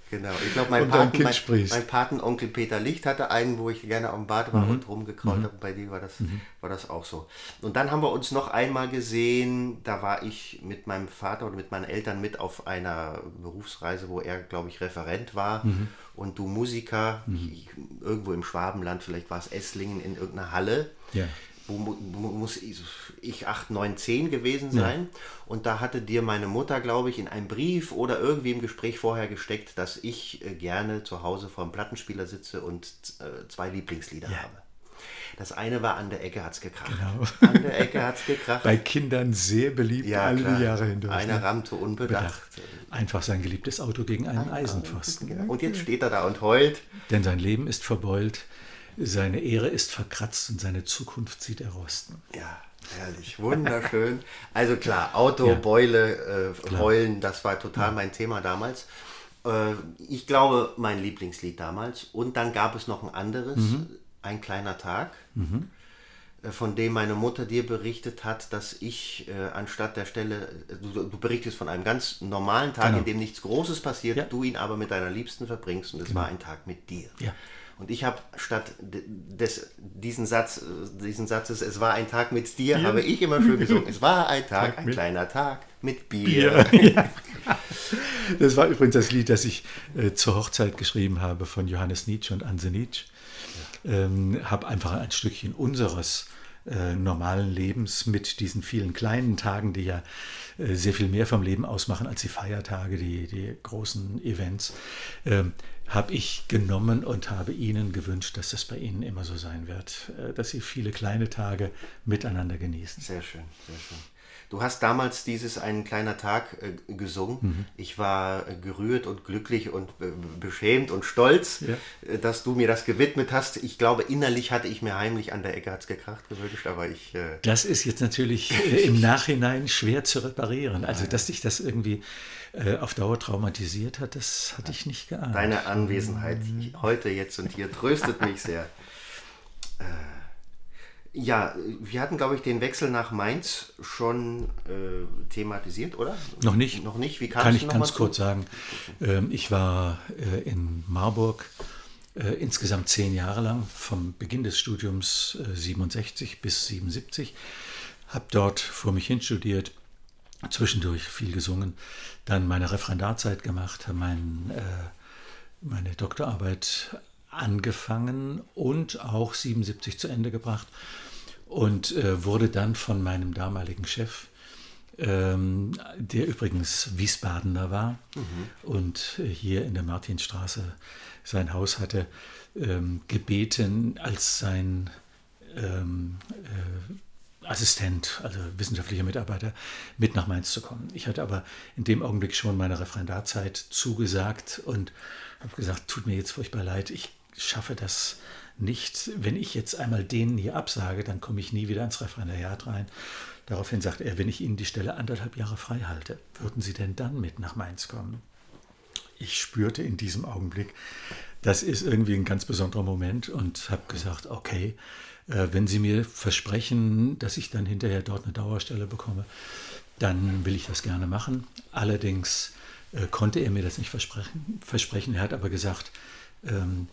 Genau, ich glaube, mein, Und Paten, mein, mein Patenonkel Peter Licht hatte einen, wo ich gerne am Bad war Mhm. und rumgekrault habe. Bei dir war das, war das auch so. Und dann haben wir uns noch einmal gesehen, da war ich mit meinem Vater oder mit meinen Eltern mit auf einer Berufsreise, wo er, glaube ich, Referent war Mhm. Und du Musiker, ich, irgendwo im Schwabenland, vielleicht war es Esslingen in irgendeiner Halle. Ja. Wo mu- muss ich, ich 8, 9, 10 gewesen sein. Und da hatte dir meine Mutter, glaube ich, in einem Brief oder irgendwie im Gespräch vorher gesteckt, dass ich äh, gerne zu Hause vor dem Plattenspieler sitze und äh, zwei Lieblingslieder Ja. habe. Das eine war An der Ecke hat's gekracht. Genau. An der Ecke hat's gekracht. Bei Kindern sehr beliebt ja, alle klar. die Jahre hindurch. Einer ne? rammte unbedacht. Bedacht. Einfach sein geliebtes Auto gegen einen Eisenpfosten. Genau. Und jetzt steht er da und heult. Denn sein Leben ist verbeult, seine Ehre ist verkratzt und seine Zukunft sieht er rosten. Ja, herrlich, wunderschön. Also klar, Auto, Ja. Beule, äh, Heulen, das war total mein Thema damals. Äh, ich glaube, mein Lieblingslied damals. Und dann gab es noch ein anderes, Ein kleiner Tag, äh, von dem meine Mutter dir berichtet hat, dass ich äh, anstatt der Stelle, äh, du, du berichtest von einem ganz normalen Tag, Genau. in dem nichts Großes passiert, Ja. du ihn aber mit deiner Liebsten verbringst und es war ein Tag mit dir. Ja. Und ich habe statt de- des, diesen, Satz, äh, diesen Satzes, es war ein Tag mit dir, habe ich immer schön gesungen, <laughs> es war ein Tag, ein mit- kleiner Tag mit Bier. <laughs> Das war übrigens das Lied, das ich äh, zur Hochzeit geschrieben habe von Johannes Nietzsche und Anse Nietzsche. Ähm, habe einfach ein Stückchen unseres äh, normalen Lebens mit diesen vielen kleinen Tagen, die ja äh, sehr viel mehr vom Leben ausmachen als die Feiertage, die, die großen Events, ähm, habe ich genommen und habe Ihnen gewünscht, dass das bei Ihnen immer so sein wird, äh, dass Sie viele kleine Tage miteinander genießen. Sehr schön, sehr schön. Du hast damals dieses Ein kleiner Tag äh, gesungen. Mhm. Ich war äh, gerührt und glücklich und äh, beschämt und stolz, Ja. äh, dass du mir das gewidmet hast. Ich glaube, innerlich hatte ich mir heimlich an der Ecke hat's gekracht gewünscht, aber ich... Äh, Das ist jetzt natürlich <laughs> im Nachhinein schwer zu reparieren. Also, dass dich das irgendwie auf Dauer traumatisiert hat, das hatte ich nicht geahnt. Deine Anwesenheit heute, jetzt und hier tröstet mich sehr. <laughs> Äh, ja, wir hatten, glaube ich, den Wechsel nach Mainz schon äh, thematisiert, oder? Noch nicht. Noch nicht? Wie Kann ich noch ganz mal kurz sagen. Ähm, ich war äh, in Marburg äh, insgesamt zehn Jahre lang, vom Beginn des Studiums äh, 67 bis 77. Habe dort vor mich hin studiert, zwischendurch viel gesungen, dann meine Referendarzeit gemacht, habe mein, äh, meine Doktorarbeit angefangen und auch 77 zu Ende gebracht und äh, wurde dann von meinem damaligen Chef, ähm, der übrigens Wiesbadener war und äh, hier in der Martinstraße sein Haus hatte, ähm, gebeten, als sein ähm, äh, Assistent, also wissenschaftlicher Mitarbeiter, mit nach Mainz zu kommen. Ich hatte aber in dem Augenblick schon meine Referendarzeit zugesagt und habe gesagt, tut mir jetzt furchtbar leid, ich schaffe das nicht. Wenn ich jetzt einmal denen hier absage, dann komme ich nie wieder ins Referendariat rein. Daraufhin sagt er, wenn ich Ihnen die Stelle anderthalb Jahre frei halte, würden Sie denn dann mit nach Mainz kommen? Ich spürte in diesem Augenblick, das ist irgendwie ein ganz besonderer Moment und habe gesagt, okay, äh, wenn Sie mir versprechen, dass ich dann hinterher dort eine Dauerstelle bekomme, dann will ich das gerne machen. Allerdings äh, konnte er mir das nicht versprechen. versprechen. Er hat aber gesagt, ähm,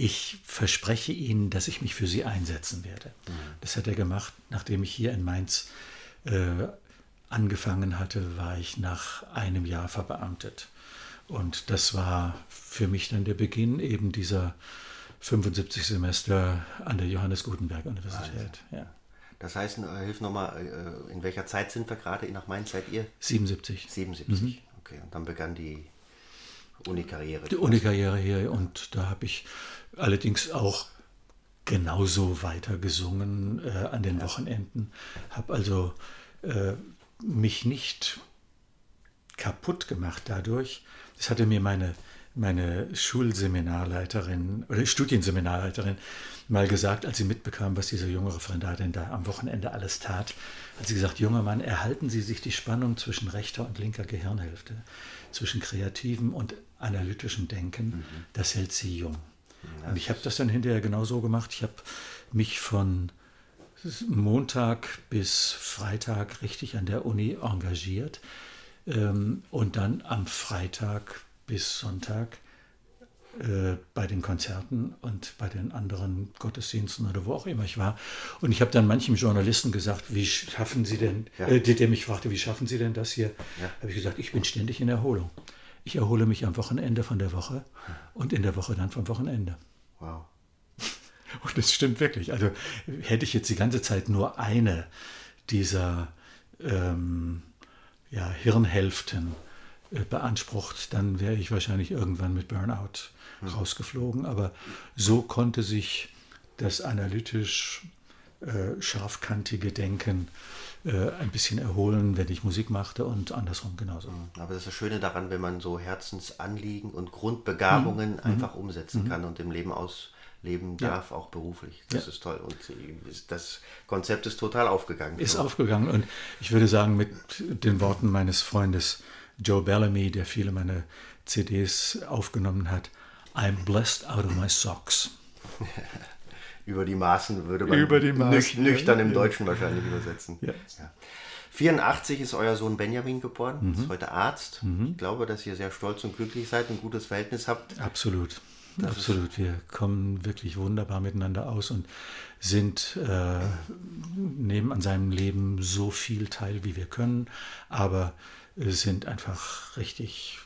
ich verspreche Ihnen, dass ich mich für Sie einsetzen werde. Das hat er gemacht, nachdem ich hier in Mainz äh, angefangen hatte, war ich nach einem Jahr verbeamtet. Und das war für mich dann der Beginn eben dieser 75 Semester an der Johannes Gutenberg Universität. Ja. Das heißt, äh, hilf nochmal, äh, in welcher Zeit sind wir gerade? Nach Mainz seid ihr? 77. 77. Okay, und dann begann die Uni-Karriere. Die Unikarriere hier und da habe ich allerdings auch genauso weiter gesungen äh, an den Wochenenden. Habe also äh, mich nicht kaputt gemacht dadurch. Das hatte mir meine, meine Schulseminarleiterin oder Studienseminarleiterin mal gesagt, als sie mitbekam, was diese junge Referendarin da am Wochenende alles tat, hat sie gesagt, junger Mann, erhalten Sie sich die Spannung zwischen rechter und linker Gehirnhälfte, zwischen kreativem und analytischem Denken, mhm. das hält Sie jung. Und ich habe das dann hinterher genauso gemacht. Ich habe mich von Montag bis Freitag richtig an der Uni engagiert ähm, und dann am Freitag bis Sonntag äh, bei den Konzerten und bei den anderen Gottesdiensten oder wo auch immer ich war. Und ich habe dann manchem Journalisten gesagt, wie schaffen Sie denn, ja. äh, der, der, mich fragte, wie schaffen Sie denn das hier? Ja. Habe ich gesagt, ich bin ständig in Erholung. Ich erhole mich am Wochenende von der Woche und in der Woche dann vom Wochenende. Wow. <laughs> Und das stimmt wirklich. Also hätte ich jetzt die ganze Zeit nur eine dieser ähm, ja, Hirnhälften äh, beansprucht, dann wäre ich wahrscheinlich irgendwann mit Burnout hm. rausgeflogen. Aber so konnte sich das analytisch äh, scharfkantige Denken äh, ein bisschen erholen, wenn ich Musik machte und andersrum genauso. Hm. Aber das ist das Schöne daran, wenn man so Herzensanliegen und Grundbegabungen mhm. einfach umsetzen mhm. kann und im Leben aus leben darf, ja. auch beruflich. Das ja. ist toll. Und das Konzept ist total aufgegangen. Ist so. aufgegangen. Und ich würde sagen, mit den Worten meines Freundes Joe Bellamy, der viele meiner CDs aufgenommen hat, I'm blessed out of my socks. <laughs> Über die Maßen würde man Maßen, nüchtern ja. im Deutschen wahrscheinlich übersetzen. Ja. 84 ist euer Sohn Benjamin geboren, mhm. ist heute Arzt. Mhm. Ich glaube, dass ihr sehr stolz und glücklich seid, ein gutes Verhältnis habt. Absolut. Das Absolut, wir kommen wirklich wunderbar miteinander aus und sind, äh, nehmen an seinem Leben so viel teil, wie wir können, aber sind einfach richtig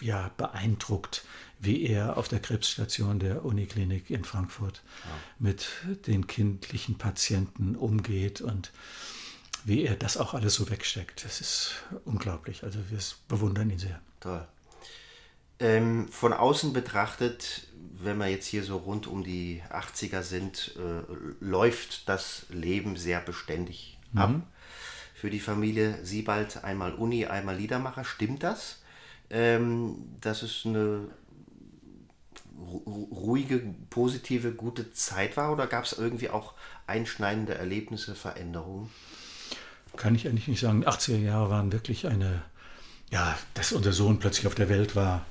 ja, beeindruckt, wie er auf der Krebsstation der Uniklinik in Frankfurt ja. mit den kindlichen Patienten umgeht und wie er das auch alles so wegsteckt. Das ist unglaublich. Also wir bewundern ihn sehr. Toll. Ähm, von außen betrachtet, wenn wir jetzt hier so rund um die 80er sind, äh, läuft das Leben sehr beständig mhm. ab. Für die Familie Siebald einmal Uni, einmal Liedermacher. Stimmt das? Ähm, dass es eine ruhige, positive, gute Zeit war oder gab es irgendwie auch einschneidende Erlebnisse, Veränderungen? Kann ich eigentlich nicht sagen. Die 80er Jahre waren wirklich eine, ja, dass unser Sohn plötzlich auf der Welt war,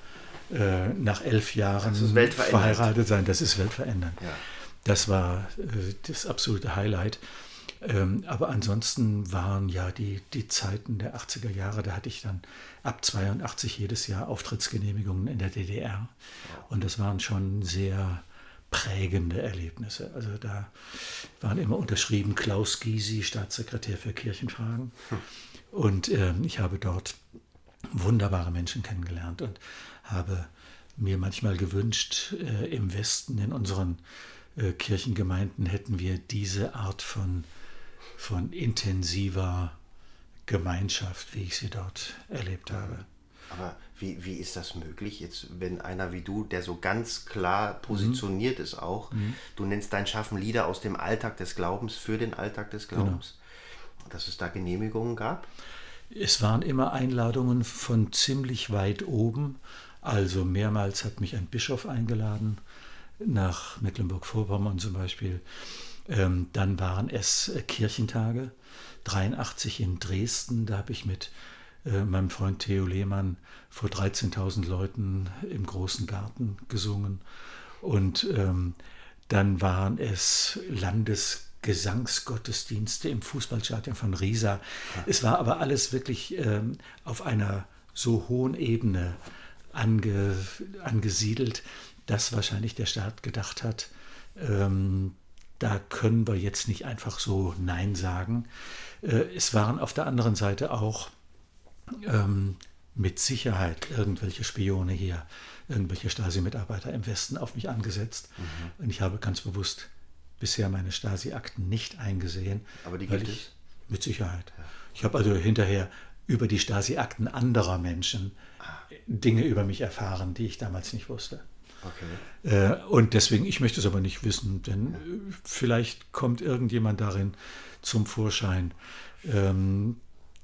äh, nach elf Jahren verheiratet sein, das ist weltverändernd. Ja. Das war äh, das absolute Highlight. Ähm, aber ansonsten waren ja die, die Zeiten der 80er Jahre, da hatte ich dann ab 82 jedes Jahr Auftrittsgenehmigungen in der DDR. Und das waren schon sehr prägende Erlebnisse. Also da waren immer unterschrieben Klaus Gysi, Staatssekretär für Kirchenfragen. Hm. Und äh, ich habe dort wunderbare Menschen kennengelernt und habe mir manchmal gewünscht, äh, im Westen, in unseren äh, Kirchengemeinden hätten wir diese Art von, von intensiver Gemeinschaft, wie ich sie dort erlebt habe. Aber wie, wie ist das möglich, jetzt, wenn einer wie du, der so ganz klar positioniert mhm. ist auch, mhm. du nennst dein Schaffen Lieder aus dem Alltag des Glaubens für den Alltag des genau. Glaubens, genau. dass es da Genehmigungen gab? Es waren immer Einladungen von ziemlich weit oben. Also mehrmals hat mich ein Bischof eingeladen, nach Mecklenburg-Vorpommern zum Beispiel. Ähm, dann waren es äh, Kirchentage, 83 in Dresden. Da habe ich mit äh, meinem Freund Theo Lehmann vor 13.000 Leuten im großen Garten gesungen. Und ähm, dann waren es Landes Gesangsgottesdienste im Fußballstadion von Riesa. Es war aber alles wirklich ähm, auf einer so hohen Ebene ange, angesiedelt, dass wahrscheinlich der Staat gedacht hat, ähm, da können wir jetzt nicht einfach so Nein sagen. Äh, es waren auf der anderen Seite auch ähm, mit Sicherheit irgendwelche Spione hier, irgendwelche Stasi-Mitarbeiter im Westen auf mich angesetzt. Mhm. Und ich habe ganz bewusst bisher meine Stasi-Akten nicht eingesehen. Aber die gibt es? Mit Sicherheit. Ja. Ich habe also hinterher über die Stasi-Akten anderer Menschen ah. Dinge über mich erfahren, die ich damals nicht wusste. Okay. Äh, und deswegen, ich möchte es aber nicht wissen, denn ja. vielleicht kommt irgendjemand darin zum Vorschein, ähm,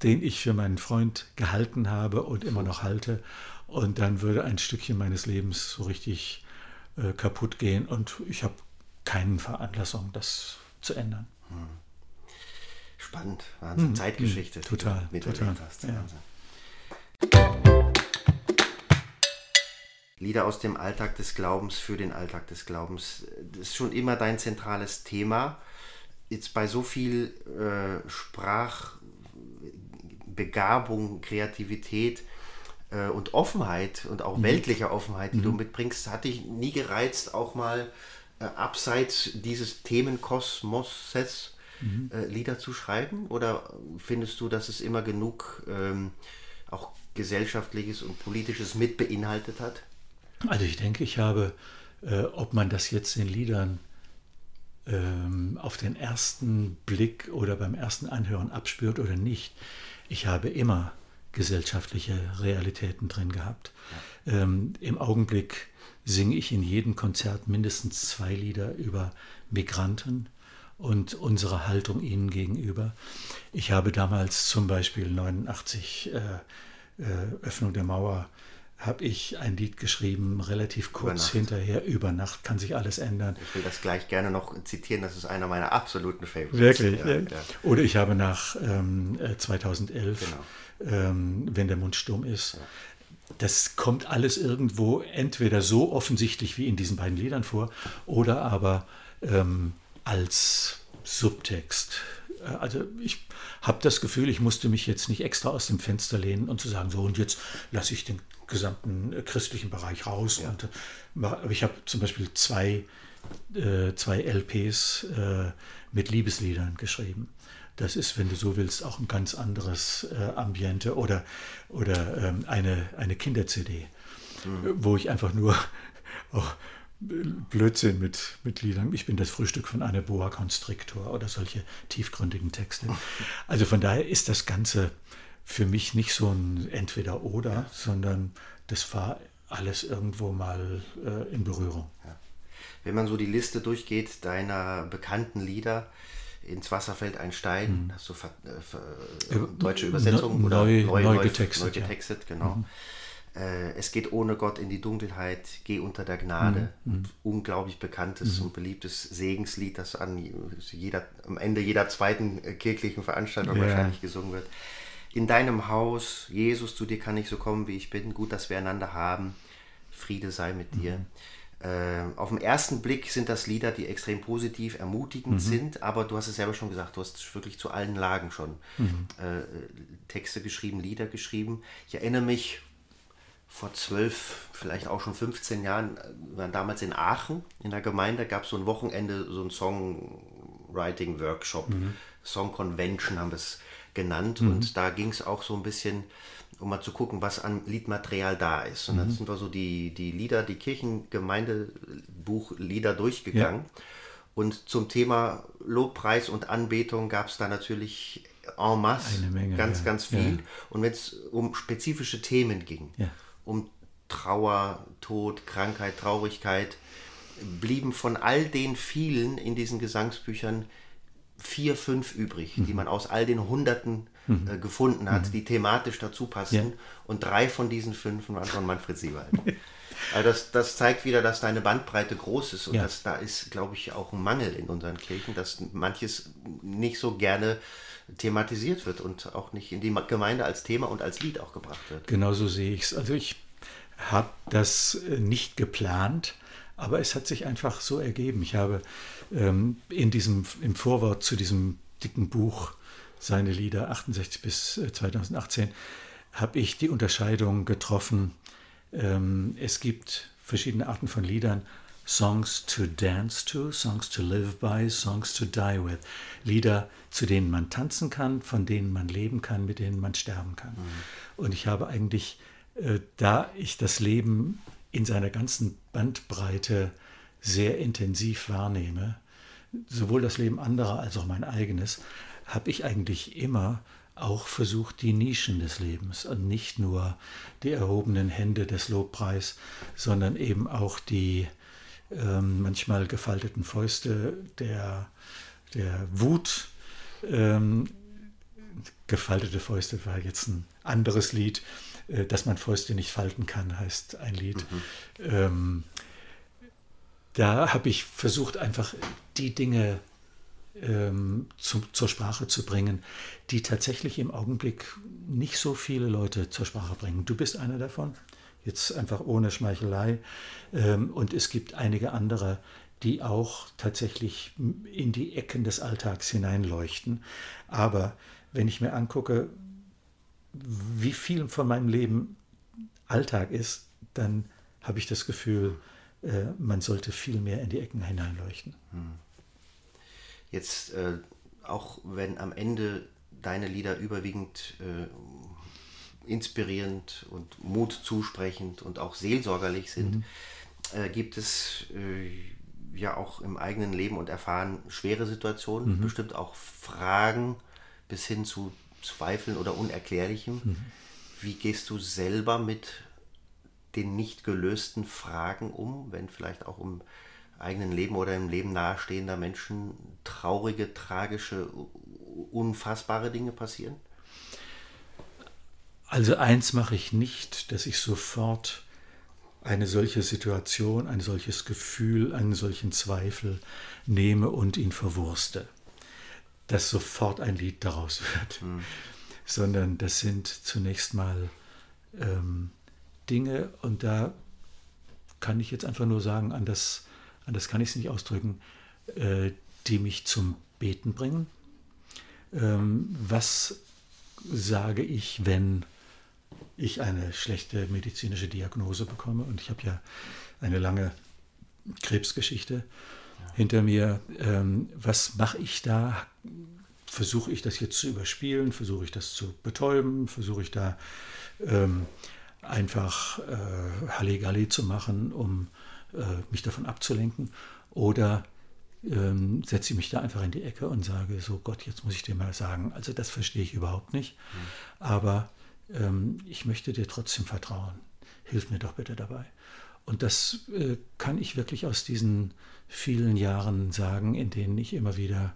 den ich für meinen Freund gehalten habe und immer noch halte und dann würde ein Stückchen meines Lebens so richtig äh, kaputt gehen und ich habe keine Veranlassung, das zu ändern. Spannend, Wahnsinn, hm, Zeitgeschichte. Hm, total, total. Hast, ja. Lieder aus dem Alltag des Glaubens für den Alltag des Glaubens. Das ist schon immer dein zentrales Thema. Jetzt bei so viel äh, Sprachbegabung, Kreativität äh, und Offenheit und auch mhm. weltlicher Offenheit, die mhm. du mitbringst, hat dich nie gereizt, auch mal äh, abseits dieses Themenkosmoses mhm. Äh, Lieder zu schreiben? Oder findest du, dass es immer genug ähm, auch gesellschaftliches und politisches mit beinhaltet hat? Also ich denke, ich habe, äh, ob man das jetzt in Liedern ähm, auf den ersten Blick oder beim ersten Anhören abspürt oder nicht, ich habe immer gesellschaftliche Realitäten drin gehabt. Ja. Ähm, Im Augenblick singe ich in jedem Konzert mindestens zwei Lieder über Migranten und unsere Haltung ihnen gegenüber. Ich habe damals zum Beispiel 89 äh, äh, Öffnung der Mauer habe ich ein Lied geschrieben, relativ kurz hinterher, über Nacht kann sich alles ändern. Ich will das gleich gerne noch zitieren, das ist einer meiner absoluten Favorites. Wirklich? Ja, ja. Oder ich habe nach ähm, 2011, äh, genau. ähm, wenn der Mund stumm ist, das kommt alles irgendwo entweder so offensichtlich wie in diesen beiden Liedern vor oder aber ähm, als Subtext. Äh, also ich habe das Gefühl, ich musste mich jetzt nicht extra aus dem Fenster lehnen und zu sagen, so und jetzt lasse ich den gesamten äh, christlichen Bereich raus. Ja. Und, äh, ich habe zum Beispiel zwei, äh, zwei LPs äh, mit Liebesliedern geschrieben. Das ist, wenn du so willst, auch ein ganz anderes äh, Ambiente oder, oder ähm, eine, eine Kinder-CD, mhm. wo ich einfach nur <laughs> oh, Blödsinn mit, mit Liedern. Ich bin das Frühstück von einer Boa Constrictor oder solche tiefgründigen Texte. <laughs> Also von daher ist das Ganze für mich nicht so ein Entweder-Oder, ja. sondern das war alles irgendwo mal äh, in Berührung. Ja. Wenn man so die Liste durchgeht deiner bekannten Lieder, ins Wasser fällt ein Stein, mhm. hast du äh, äh, deutsche Übersetzung ne, oder neu, neu, neu getextet, neu getextet ja. genau. Mhm. Äh, es geht ohne Gott in die Dunkelheit, geh unter der Gnade. Mhm. mhm. Unglaublich bekanntes mhm. und beliebtes Segenslied, das an jeder, am Ende jeder zweiten äh, kirchlichen Veranstaltung ja. wahrscheinlich gesungen wird in deinem Haus, Jesus, zu dir kann ich so kommen, wie ich bin, gut, dass wir einander haben, Friede sei mit dir. Mhm. Äh, auf den ersten Blick sind das Lieder, die extrem positiv, ermutigend mhm. sind, aber du hast es selber schon gesagt, du hast wirklich zu allen Lagen schon mhm. äh, Texte geschrieben, Lieder geschrieben. Ich erinnere mich vor zwölf, vielleicht auch schon 15 Jahren, wir waren damals in Aachen in der Gemeinde, gab es so ein Wochenende, so ein Songwriting-Workshop, mhm. Song Convention haben wir es genannt mhm. und da ging es auch so ein bisschen, um mal zu gucken, was an Liedmaterial da ist. Und mhm. dann sind wir so die, die Lieder, die Kirchengemeindebuchlieder durchgegangen. Ja. Und zum Thema Lobpreis und Anbetung gab es da natürlich en masse Menge, ganz, ja. ganz viel. Ja. Und wenn es um spezifische Themen ging, um Trauer, Tod, Krankheit, Traurigkeit, blieben von all den vielen in diesen Gesangsbüchern vier, fünf übrig, mhm. die man aus all den Hunderten mhm. äh, gefunden hat, mhm. die thematisch dazu passten. Ja. Und drei von diesen fünf waren von Manfred Siewald. <laughs> also das, das zeigt wieder, dass deine Bandbreite groß ist und ja. dass da ist, glaube ich, auch ein Mangel in unseren Kirchen, dass manches nicht so gerne thematisiert wird und auch nicht in die Gemeinde als Thema und als Lied auch gebracht wird. Genauso sehe ich es. Also ich habe das äh, nicht geplant, aber es hat sich einfach so ergeben. Ich habe ähm, in diesem, im Vorwort zu diesem dicken Buch, seine Lieder 68 bis 2018, äh, habe ich die Unterscheidung getroffen. Ähm, es gibt verschiedene Arten von Liedern. Songs to dance to, Songs to live by, Songs to die with. Lieder, zu denen man tanzen kann, von denen man leben kann, mit denen man sterben kann. Mhm. Und ich habe eigentlich, äh, da ich das Leben in seiner ganzen Bandbreite sehr intensiv wahrnehme, sowohl das Leben anderer als auch mein eigenes, habe ich eigentlich immer auch versucht, die Nischen des Lebens und nicht nur die erhobenen Hände des Lobpreis, sondern eben auch die ähm, manchmal gefalteten Fäuste der, der Wut. Ähm, gefaltete Fäuste war jetzt ein anderes Lied, äh, dass man Fäuste nicht falten kann, heißt ein Lied. Mhm. Ähm, da habe ich versucht, einfach die Dinge ähm, zu, zur Sprache zu bringen, die tatsächlich im Augenblick nicht so viele Leute zur Sprache bringen. Du bist einer davon, jetzt einfach ohne Schmeichelei. Ähm, und es gibt einige andere, die auch tatsächlich in die Ecken des Alltags hineinleuchten. Aber wenn ich mir angucke, wie viel von meinem Leben Alltag ist, dann habe ich das Gefühl, man sollte viel mehr in die Ecken hineinleuchten. Hm. Jetzt, äh, auch wenn am Ende deine Lieder überwiegend äh, inspirierend und Mut zusprechend und auch seelsorgerlich sind, mhm. äh, gibt es äh, ja auch im eigenen Leben und Erfahren schwere Situationen, mhm. bestimmt auch Fragen bis hin zu Zweifeln oder Unerklärlichem. Mhm. Wie gehst du selber mit den nicht gelösten Fragen um, wenn vielleicht auch um eigenen Leben oder im Leben nahestehender Menschen traurige, tragische, unfassbare Dinge passieren? Also eins mache ich nicht, dass ich sofort eine solche Situation, ein solches Gefühl, einen solchen Zweifel nehme und ihn verwurste. Dass sofort ein Lied daraus wird. Hm. Sondern das sind zunächst mal ähm, Dinge, und da kann ich jetzt einfach nur sagen, an das anders kann ich es nicht ausdrücken, äh, die mich zum Beten bringen. Ähm, was sage ich, wenn ich eine schlechte medizinische Diagnose bekomme? Und ich habe ja eine lange Krebsgeschichte ja. hinter mir. Ähm, was mache ich da? Versuche ich das jetzt zu überspielen? Versuche ich das zu betäuben? Versuche ich da ähm, einfach äh, Halligalli zu machen, um äh, mich davon abzulenken. Oder ähm, setze ich mich da einfach in die Ecke und sage, so Gott, jetzt muss ich dir mal sagen, also das verstehe ich überhaupt nicht, mhm. aber ähm, ich möchte dir trotzdem vertrauen. Hilf mir doch bitte dabei. Und das äh, kann ich wirklich aus diesen vielen Jahren sagen, in denen ich immer wieder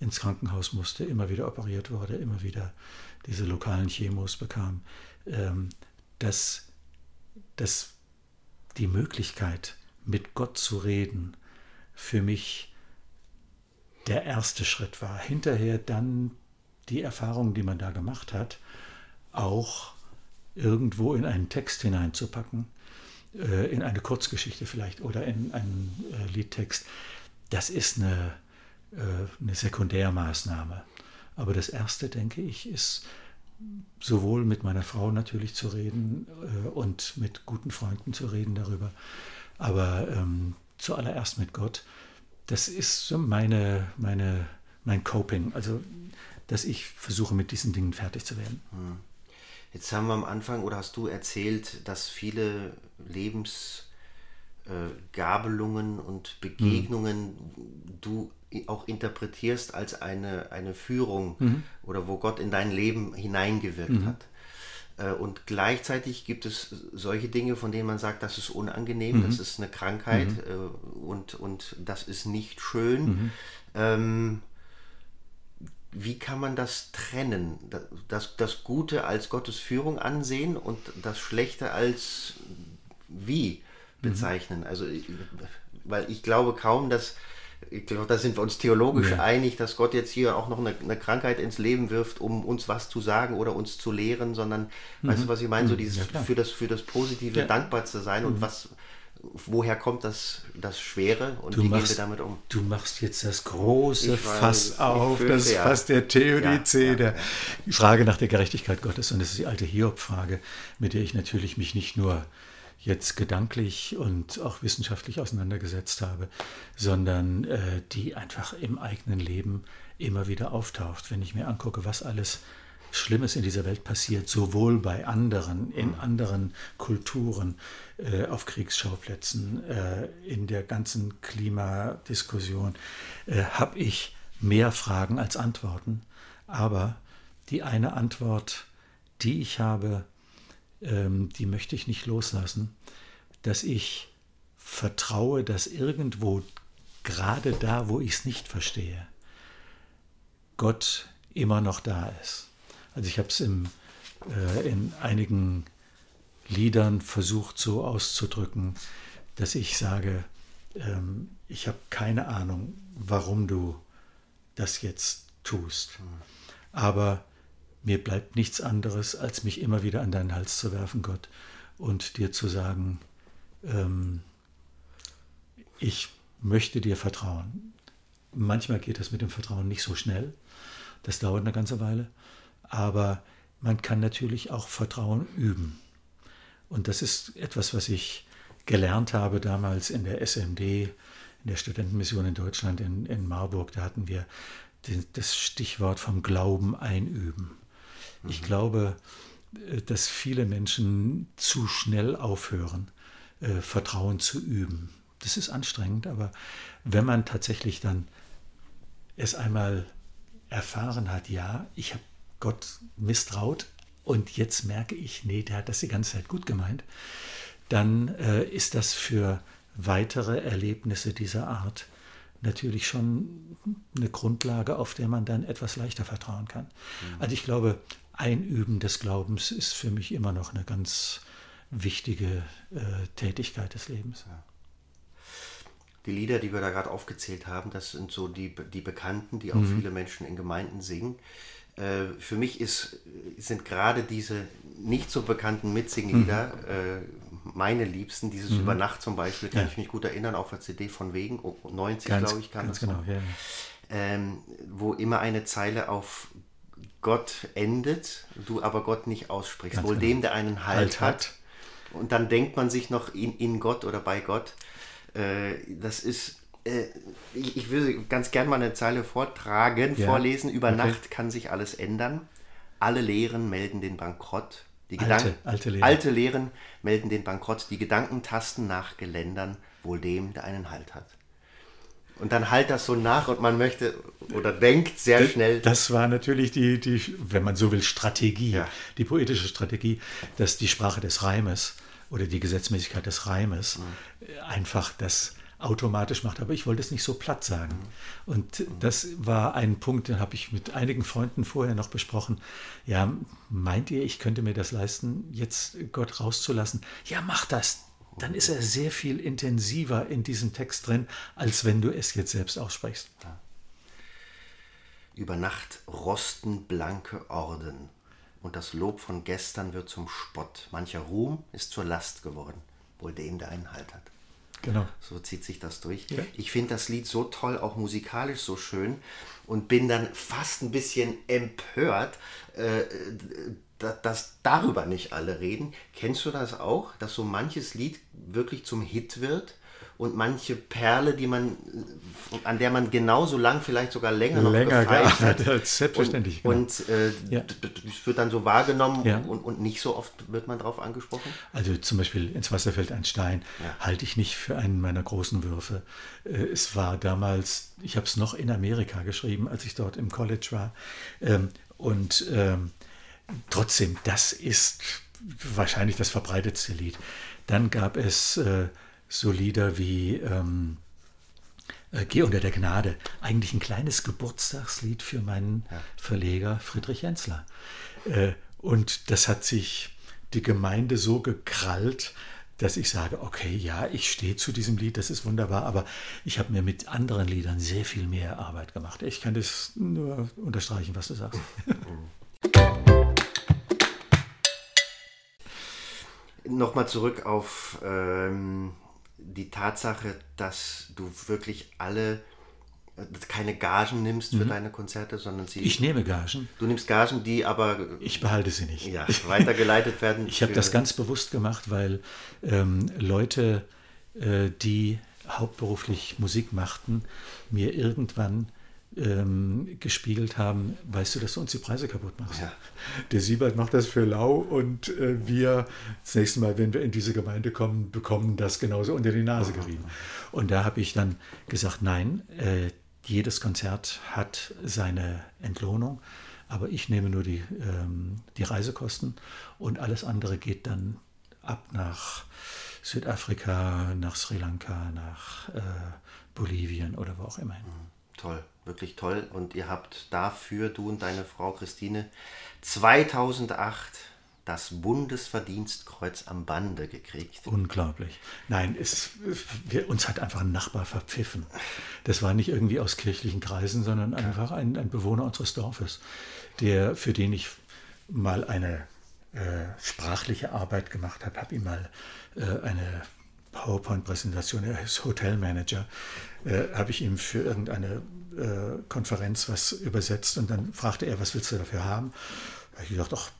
ins Krankenhaus musste, immer wieder operiert wurde, immer wieder diese lokalen Chemos bekam, ähm, dass, dass die Möglichkeit, mit Gott zu reden, für mich der erste Schritt war. Hinterher dann die Erfahrungen, die man da gemacht hat, auch irgendwo in einen Text hineinzupacken, äh, in eine Kurzgeschichte vielleicht oder in einen äh, Liedtext, das ist eine, äh, eine Sekundärmaßnahme. Aber das Erste, denke ich, ist sowohl mit meiner Frau natürlich zu reden und mit guten Freunden zu reden darüber, aber ähm, zuallererst mit Gott. Das ist so meine, meine, mein Coping, also dass ich versuche, mit diesen Dingen fertig zu werden. Hm. Jetzt haben wir am Anfang oder hast du erzählt, dass viele Lebensgabelungen äh, und Begegnungen mhm. du auch interpretierst als eine, eine Führung mhm. oder wo Gott in dein Leben hineingewirkt mhm. hat. Äh, und gleichzeitig gibt es solche Dinge, von denen man sagt, das ist unangenehm, mhm. das ist eine Krankheit mhm. Äh, und, und das ist nicht schön. Mhm. Ähm, wie kann man das trennen? Das, das Gute als Gottes Führung ansehen und das Schlechte als wie mhm. bezeichnen? Also, weil ich glaube kaum, dass ich glaube, da sind wir uns theologisch ja. einig, dass Gott jetzt hier auch noch eine, eine, Krankheit ins Leben wirft, um uns was zu sagen oder uns zu lehren, sondern, mhm. weißt du, was ich meine, so mhm. dieses ja, für, das, für das Positive ja. dankbar zu sein und mhm. was, woher kommt das, das Schwere und du wie machst, gehen wir damit um? Du machst jetzt das große weiß, Fass auf, fürchte, das Fass der Theodizee, der Frage nach der Gerechtigkeit Gottes und das ist die alte Hiob-Frage, mit der ich natürlich mich nicht nur jetzt gedanklich und auch wissenschaftlich auseinandergesetzt habe, sondern äh, die einfach im eigenen Leben immer wieder auftaucht. Wenn ich mir angucke, was alles Schlimmes in dieser Welt passiert, sowohl bei anderen, in mhm. anderen Kulturen, äh, auf Kriegsschauplätzen, äh, in der ganzen Klimadiskussion, äh, habe ich mehr Fragen als Antworten. Aber die eine Antwort, die ich habe, ähm, die möchte ich nicht loslassen, dass ich vertraue, dass irgendwo, gerade da, wo ich es nicht verstehe, Gott immer noch da ist. Also ich habe es äh, in einigen Liedern versucht so auszudrücken, dass ich sage, ähm, ich habe keine Ahnung, warum du das jetzt tust. Aber mir bleibt nichts anderes, als mich immer wieder an deinen Hals zu werfen, Gott, und dir zu sagen, ähm, ich möchte dir vertrauen. Manchmal geht das mit dem Vertrauen nicht so schnell. Das dauert eine ganze Weile. Aber man kann natürlich auch Vertrauen üben. Und das ist etwas, was ich gelernt habe damals in der SMD, in der Studentenmission in Deutschland, in, in Marburg. Da hatten wir das Stichwort vom Glauben einüben. Ich glaube, äh, dass viele Menschen zu schnell aufhören, äh, Vertrauen zu üben. Das ist anstrengend, aber wenn man tatsächlich dann es einmal erfahren hat, ja, ich habe Gott misstraut und jetzt merke ich, nee, der hat das die ganze Zeit gut gemeint, dann äh, ist das für weitere Erlebnisse dieser Art natürlich schon eine Grundlage, auf der man dann etwas leichter vertrauen kann. Mhm. Also ich glaube, Einüben des Glaubens ist für mich immer noch eine ganz wichtige äh, Tätigkeit des Lebens. Ja. Die Lieder, die wir da gerade aufgezählt haben, das sind so die, die Bekannten, die auch mhm. viele Menschen in Gemeinden singen. Äh, für mich ist, sind gerade diese nicht so bekannten Mitsinglieder mhm. äh, meine Liebsten. Dieses mhm. Über Nacht zum Beispiel kann ja. ich mich gut erinnern, auf der CD von Wegen, 90 glaube ich kann ganz das genau, ja. ähm, wo immer eine Zeile auf Gott endet, du aber Gott nicht aussprichst. Ganz Wohl genau. dem, der einen Halt, halt hat. hat. Und dann denkt man sich noch in, in Gott oder bei Gott. Äh, das ist äh, ich, will ganz gern mal eine Zeile vortragen, ja. vorlesen. Über okay. Nacht kann sich alles ändern. Alle Lehren melden den Bankrott. Die alte, alte, Lehren. alte Lehren melden den Bankrott. Die Gedanken tasten nach Geländern, wohl dem, der einen Halt hat. Und dann halt das so nach und man möchte oder denkt sehr das, schnell. Das war natürlich die, die, wenn man so will, Strategie, ja. die poetische Strategie, dass die Sprache des Reimes oder die Gesetzmäßigkeit des Reimes mhm. einfach das automatisch macht. Aber ich wollte es nicht so platt sagen. Und das war ein Punkt, den habe ich mit einigen Freunden vorher noch besprochen. Ja, meint ihr, ich könnte mir das leisten, jetzt Gott rauszulassen? Ja, mach das. Dann ist er sehr viel intensiver in diesem Text drin, als wenn du es jetzt selbst aussprichst. Über Nacht rosten blanke Orden und das Lob von gestern wird zum Spott. Mancher Ruhm ist zur Last geworden, wohl dem, der einen Halt hat. Genau. So zieht sich das durch. Ja. Ich finde das Lied so toll, auch musikalisch so schön und bin dann fast ein bisschen empört, äh, dass darüber nicht alle reden. Kennst du das auch, dass so manches Lied wirklich zum Hit wird? und manche Perle, die man, an der man genauso lang, vielleicht sogar länger noch länger gearbeitet <laughs> hat. Selbstverständlich. Und, genau. und äh, ja. das wird dann so wahrgenommen ja. und, und nicht so oft wird man darauf angesprochen? Also zum Beispiel ins Wasser fällt ein Stein, ja. halte ich nicht für einen meiner großen Würfe. Äh, es war damals, ich habe es noch in Amerika geschrieben, als ich dort im College war. Ähm, und ähm, trotzdem, das ist wahrscheinlich das verbreitetste Lied. Dann gab es äh, so Lieder wie ähm, äh, Geh unter der Gnade, eigentlich ein kleines Geburtstagslied für meinen ja. Verleger Friedrich Jensler. Äh, und das hat sich die Gemeinde so gekrallt, dass ich sage, okay, ja, ich stehe zu diesem Lied, das ist wunderbar, aber ich habe mir mit anderen Liedern sehr viel mehr Arbeit gemacht. Ich kann das nur unterstreichen, was du sagst. <laughs> Nochmal zurück auf ähm, die Tatsache, dass du wirklich alle äh, keine Gagen nimmst für mhm. deine Konzerte, sondern sie. Ich nehme Gagen. Du nimmst Gagen, die aber. Ich behalte sie nicht. Ja, <laughs> weitergeleitet werden. ich habe das ganz bewusst gemacht, weil ähm, Leute, äh, die hauptberuflich Musik machten, mir irgendwann ähm, gespiegelt haben, weißt du, dass du uns die Preise kaputt machst. Ja. Der Siebert macht das für lau und äh, wir das nächste Mal, wenn wir in diese Gemeinde kommen, bekommen das genauso unter die Nase gerieben. Und da habe ich dann gesagt, nein, äh, jedes Konzert hat seine Entlohnung, aber ich nehme nur die, ähm, die Reisekosten und alles andere geht dann ab nach Südafrika, nach Sri Lanka, nach äh, Bolivien oder wo auch immer hin. Mhm. Toll wirklich toll. Und ihr habt dafür, du und deine Frau Christine, 2008 das Bundesverdienstkreuz am Bande gekriegt. Unglaublich. Nein, es, wir, uns hat einfach ein Nachbar verpfiffen. Das war nicht irgendwie aus kirchlichen Kreisen, sondern einfach ein, ein Bewohner unseres Dorfes, der, für den ich mal eine äh, sprachliche Arbeit gemacht habe, habe ihm mal äh, eine PowerPoint-Präsentation, er ist Hotelmanager, äh, habe ich ihm für irgendeine äh, Konferenz was übersetzt und dann fragte er, was willst du dafür haben? Da habe ich gesagt, ach,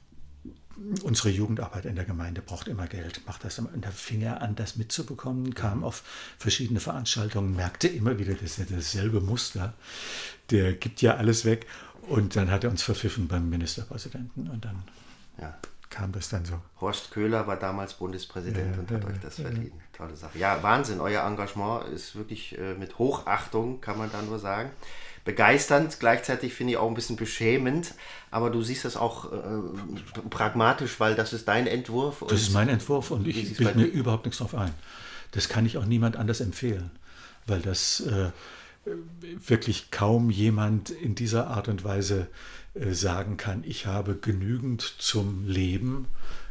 unsere Jugendarbeit in der Gemeinde braucht immer Geld, macht das. Und da fing er an, das mitzubekommen, kam auf verschiedene Veranstaltungen, merkte immer wieder, das ist ja dasselbe Muster. Der gibt ja alles weg. Und dann hat er uns verpfiffen beim Ministerpräsidenten. Und dann ja. kam das dann so. Horst Köhler war damals Bundespräsident ja, und hat ja, euch das verdient. Tolle Sache. Ja, Wahnsinn. Euer Engagement ist wirklich äh, mit Hochachtung, kann man da nur sagen begeisternd, gleichzeitig finde ich auch ein bisschen beschämend, aber du siehst das auch äh, pragmatisch, weil das ist dein Entwurf. Das ist mein Entwurf und ich bilde mir überhaupt nichts drauf ein. Das kann ich auch niemand anders empfehlen, weil das äh, wirklich kaum jemand in dieser Art und Weise äh, sagen kann, ich habe genügend zum Leben,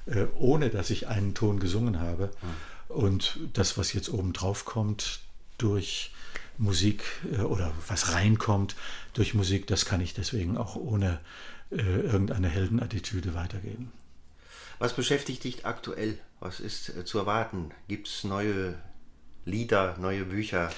äh, ohne dass ich einen Ton gesungen habe. Hm. Und das, was jetzt oben drauf kommt, durch Musik äh, oder was reinkommt durch Musik, das kann ich deswegen auch ohne äh, irgendeine Heldenattitüde weitergeben. Was beschäftigt dich aktuell? Was ist äh, zu erwarten? Gibt es neue Lieder, neue Bücher?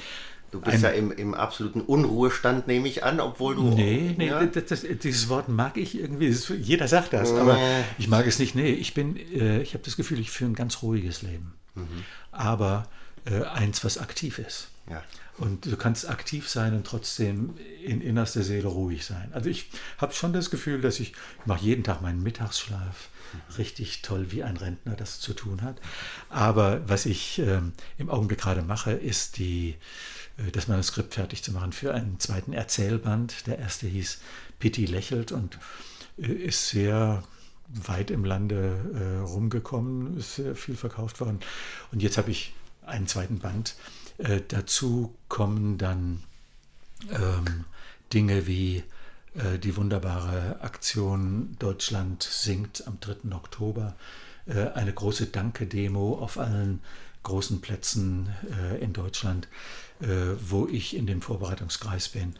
Du bist Ein, ja im, im, absoluten Unruhestand, nehme ich an, obwohl du. Nee, nee ja? das, das, dieses Wort mag ich irgendwie. Ist, jeder sagt das, aber ich mag es nicht. Nee, ich bin, äh, ich habe das Gefühl, ich führe ein ganz ruhiges Leben. Mhm. Aber äh, eins, was aktiv ist. Ja. Und du kannst aktiv sein und trotzdem in innerster Seele ruhig sein. Also ich habe schon das Gefühl, dass ich, ich mache jeden Tag meinen Mittagsschlaf. Richtig toll, wie ein Rentner das zu tun hat. Aber was ich ähm, im Augenblick gerade mache, ist die, äh, das Manuskript fertig zu machen für einen zweiten Erzählband. Der erste hieß Pitti lächelt und äh, ist sehr weit im Lande äh, rumgekommen, ist sehr viel verkauft worden. Und jetzt habe ich einen zweiten Band äh, dazu kommen dann ähm, Dinge wie äh, die wunderbare Aktion Deutschland singt am 3. Oktober, äh, eine große Danke-Demo auf allen großen Plätzen äh, in Deutschland, äh, wo ich in dem Vorbereitungskreis bin.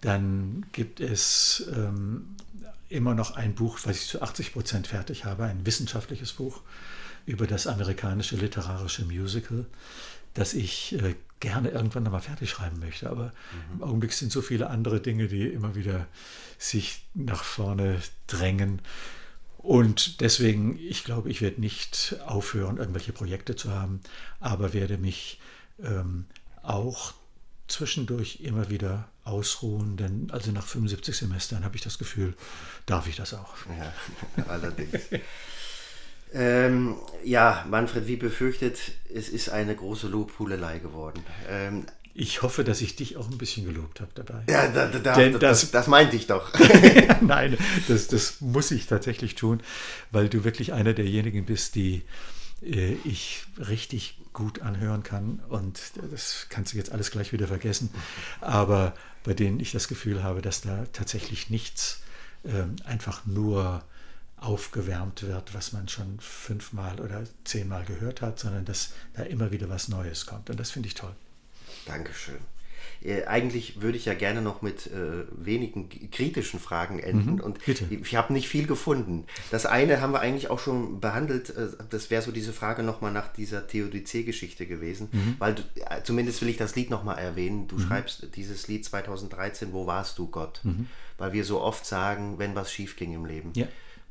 Dann gibt es ähm, immer noch ein Buch, was ich zu 80 Prozent fertig habe, ein wissenschaftliches Buch über das amerikanische literarische Musical dass ich äh, gerne irgendwann nochmal fertig schreiben möchte. Aber mhm. im Augenblick sind so viele andere Dinge, die immer wieder sich nach vorne drängen. Und deswegen, ich glaube, ich werde nicht aufhören, irgendwelche Projekte zu haben, aber werde mich ähm, auch zwischendurch immer wieder ausruhen, denn also nach 75 Semestern habe ich das Gefühl, darf ich das auch. Ja, <laughs> allerdings. Ähm, ja, Manfred, wie befürchtet, es ist eine große Lobhudelei geworden. Ähm, ich hoffe, dass ich dich auch ein bisschen gelobt habe dabei. Ja, da, da, Denn das, das, das meinte ich doch. <laughs> <laughs> Nein, das, das muss ich tatsächlich tun, weil du wirklich einer derjenigen bist, die ich richtig gut anhören kann. Und das kannst du jetzt alles gleich wieder vergessen. Aber bei denen ich das Gefühl habe, dass da tatsächlich nichts äh, einfach nur aufgewärmt wird, was man schon fünfmal oder zehnmal gehört hat, sondern dass da immer wieder was Neues kommt. Und das finde ich toll. Dankeschön. Äh, eigentlich würde ich ja gerne noch mit äh, wenigen kritischen Fragen enden mhm, und bitte. ich habe nicht viel gefunden. Das eine haben wir eigentlich auch schon behandelt, äh, das wäre so diese Frage nochmal nach dieser Theodizee-Geschichte gewesen, mhm. weil du, zumindest will ich das Lied nochmal erwähnen. Du mhm. schreibst dieses Lied 2013, Wo warst du Gott? Mhm. Weil wir so oft sagen, wenn was schief ging im Leben. Ja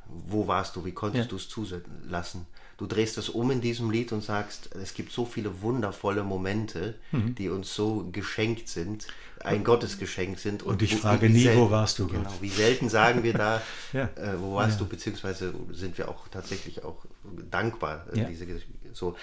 wo warst du, wie konntest ja. du es zulassen? Du drehst es um in diesem Lied und sagst, es gibt so viele wundervolle Momente, mhm. die uns so geschenkt sind, ein Gottesgeschenk sind. Und, und ich frage wie, wie nie, selten, wo warst du, Gott? Genau, wie selten sagen wir da, <laughs> ja. äh, wo warst ja. du, beziehungsweise sind wir auch tatsächlich auch dankbar. Äh, diese, so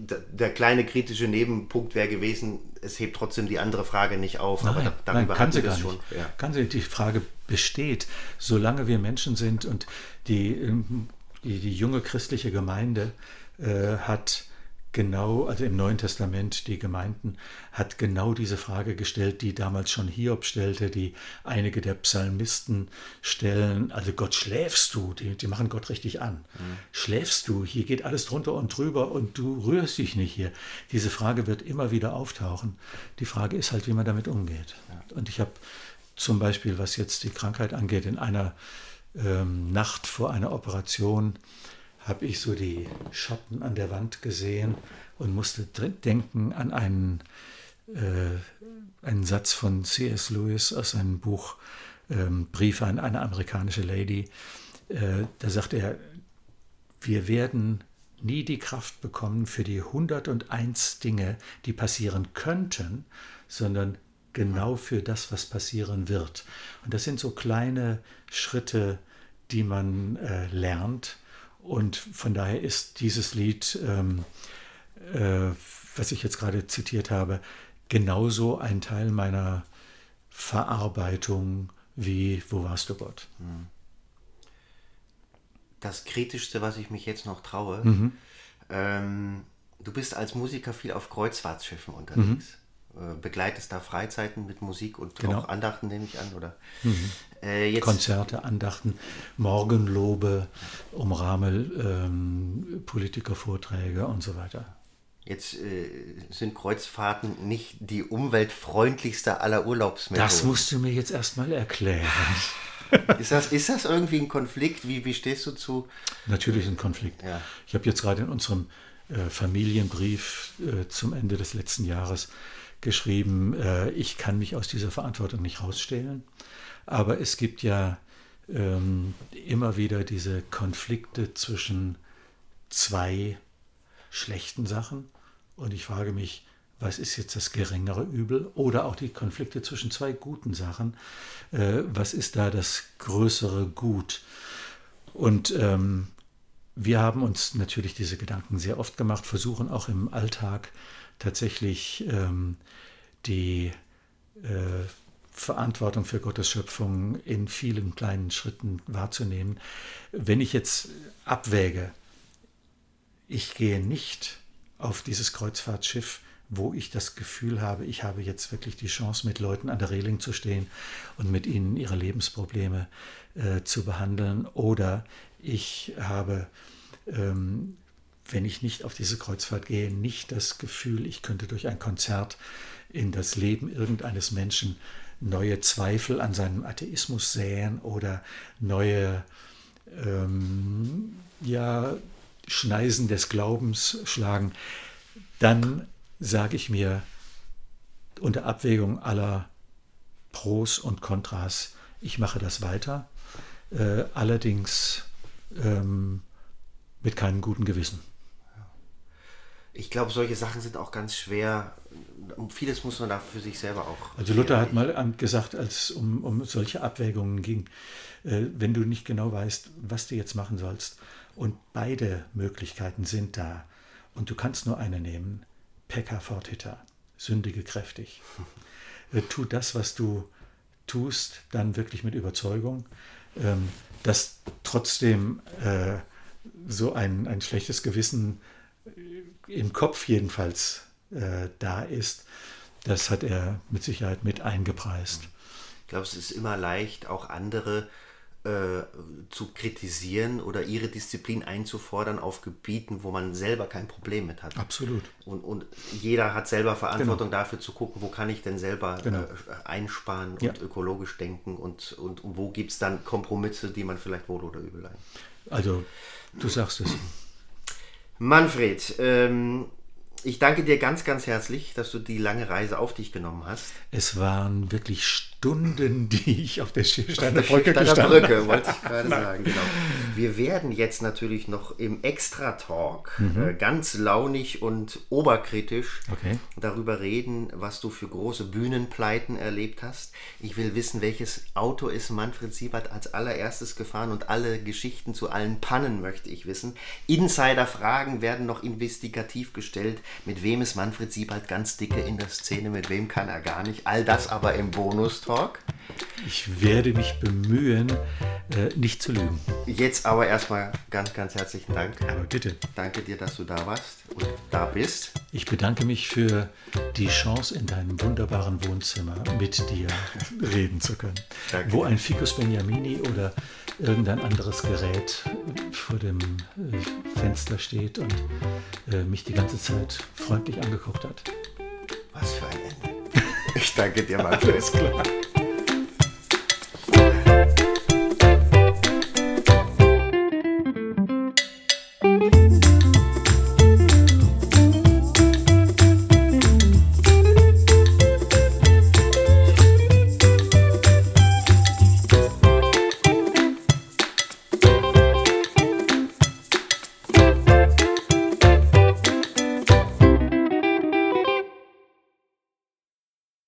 der kleine kritische Nebenpunkt wäre gewesen, es hebt trotzdem die andere Frage nicht auf, nein, aber da, darüber nein, kann sie gar schon. Nicht. Ja. Kann sie, die Frage besteht, solange wir Menschen sind und die, ähm, die, die junge christliche Gemeinde äh, hat genau, also im Neuen Testament, die Gemeinden, hat genau diese Frage gestellt, die damals schon Hiob stellte, die einige der Psalmisten stellen. Also Gott, schläfst du? Die, die machen Gott richtig an. Mhm. Schläfst du? Hier geht alles drunter und drüber und du rührst dich nicht hier. Diese Frage wird immer wieder auftauchen. Die Frage ist halt, wie man damit umgeht. Ja. Und ich habe zum Beispiel, was jetzt die Krankheit angeht, in einer ähm, Nacht vor einer Operation habe ich so die Schatten an der Wand gesehen und musste denken an einen, äh, einen Satz von C.S. Lewis aus seinem Buch ähm, Briefe an eine amerikanische Lady. Äh, da sagt er, wir werden nie die Kraft bekommen für die 101 Dinge, die passieren könnten, sondern genau für das, was passieren wird. Und das sind so kleine Schritte, die man äh, lernt und von daher ist dieses Lied, ähm, äh, was ich jetzt gerade zitiert habe, genauso ein Teil meiner Verarbeitung wie Wo warst du Gott? Hm. Das Kritischste, was ich mich jetzt noch traue, mhm. ähm, du bist als Musiker viel auf Kreuzfahrtschiffen unterwegs. Mhm. Äh, begleitest da Freizeiten mit Musik und genau. auch Andachten, nehme ich an, oder? Mhm. Äh, Konzerte, Andachten, Morgenlobe, umrahme ähm, Politikervorträge und so weiter. Jetzt äh, sind Kreuzfahrten nicht die umweltfreundlichste aller Urlaubsmethoden. Das musst du mir jetzt erstmal erklären. <laughs> ist, das, ist das irgendwie ein Konflikt? Wie, wie stehst du zu? Natürlich ein Konflikt. Ja. Ich habe jetzt gerade in unserem äh, Familienbrief äh, zum Ende des letzten Jahres geschrieben, äh, ich kann mich aus dieser Verantwortung nicht rausstellen. Aber es gibt ja ähm, immer wieder diese Konflikte zwischen zwei schlechten Sachen. Und ich frage mich, was ist jetzt das geringere Übel? Oder auch die Konflikte zwischen zwei guten Sachen. Äh, was ist da das größere Gut? Und ähm, wir haben uns natürlich diese Gedanken sehr oft gemacht, versuchen auch im Alltag tatsächlich ähm, die äh, Verantwortung für Gottes Schöpfung in vielen kleinen Schritten wahrzunehmen. Wenn ich jetzt abwäge, ich gehe nicht auf dieses Kreuzfahrtschiff, wo ich das Gefühl habe, ich habe jetzt wirklich die Chance, mit Leuten an der Reling zu stehen und mit ihnen ihre Lebensprobleme äh, zu behandeln. Oder ich habe ähm, wenn ich nicht auf diese Kreuzfahrt gehe, nicht das Gefühl, ich könnte durch ein Konzert in das Leben irgendeines Menschen neue Zweifel an seinem Atheismus säen oder neue ähm, ja, Schneisen des Glaubens schlagen, dann sage ich mir unter Abwägung aller Pros und Kontras, ich mache das weiter, äh, allerdings ähm, mit keinem guten Gewissen ich glaube, solche Sachen sind auch ganz schwer. Vieles muss man da für sich selber auch. Also Luther hat mal gesagt, als es um, um solche Abwägungen ging, äh, wenn du nicht genau weißt, was du jetzt machen sollst und beide Möglichkeiten sind da und du kannst nur eine nehmen, pecca fortita, sündige kräftig. <laughs> äh, tu das, was du tust, dann wirklich mit Überzeugung, ähm, dass trotzdem äh, so ein, ein schlechtes Gewissen im Kopf jedenfalls äh, da ist, das hat er mit Sicherheit mit eingepreist. Ich glaube, es ist immer leicht, auch andere äh, zu kritisieren oder ihre Disziplin einzufordern auf Gebieten, wo man selber kein Problem mit hat. Absolut. Und, und jeder hat selber Verantwortung genau. dafür zu gucken, wo kann ich denn selber genau. äh, einsparen und ja. ökologisch denken und, und, und wo gibt es dann Kompromisse, die man vielleicht wohl oder übel ein. Also, du sagst es. Manfred, ähm, ich danke dir ganz, ganz herzlich, dass du die lange Reise auf dich genommen hast. Es waren wirklich Stunden, die ich auf der Steiner <laughs> Brücke Steiner Brücke, wollte ich gerade sagen, genau. Wir werden jetzt natürlich noch im Extra-Talk mhm. äh, ganz launig und oberkritisch okay. darüber reden, was du für große Bühnenpleiten erlebt hast. Ich will wissen, welches Auto ist Manfred Siebert als allererstes gefahren und alle Geschichten zu allen Pannen möchte ich wissen. Insider-Fragen werden noch investigativ gestellt. Mit wem ist Manfred Siebert ganz dicke in der Szene, mit wem kann er gar nicht. All das aber im Bonus Talk. Ich werde mich bemühen, äh, nicht zu lügen. Jetzt aber erstmal ganz, ganz herzlichen Dank. Aber bitte. Danke dir, dass du da warst und da bist. Ich bedanke mich für die Chance, in deinem wunderbaren Wohnzimmer mit dir <laughs> reden zu können. Danke. Wo ein Ficus Beniamini oder irgendein anderes Gerät vor dem äh, Fenster steht und äh, mich die ganze Zeit freundlich angeguckt hat. Was für ein Ende. Ich danke dir, Markus. Alles klar.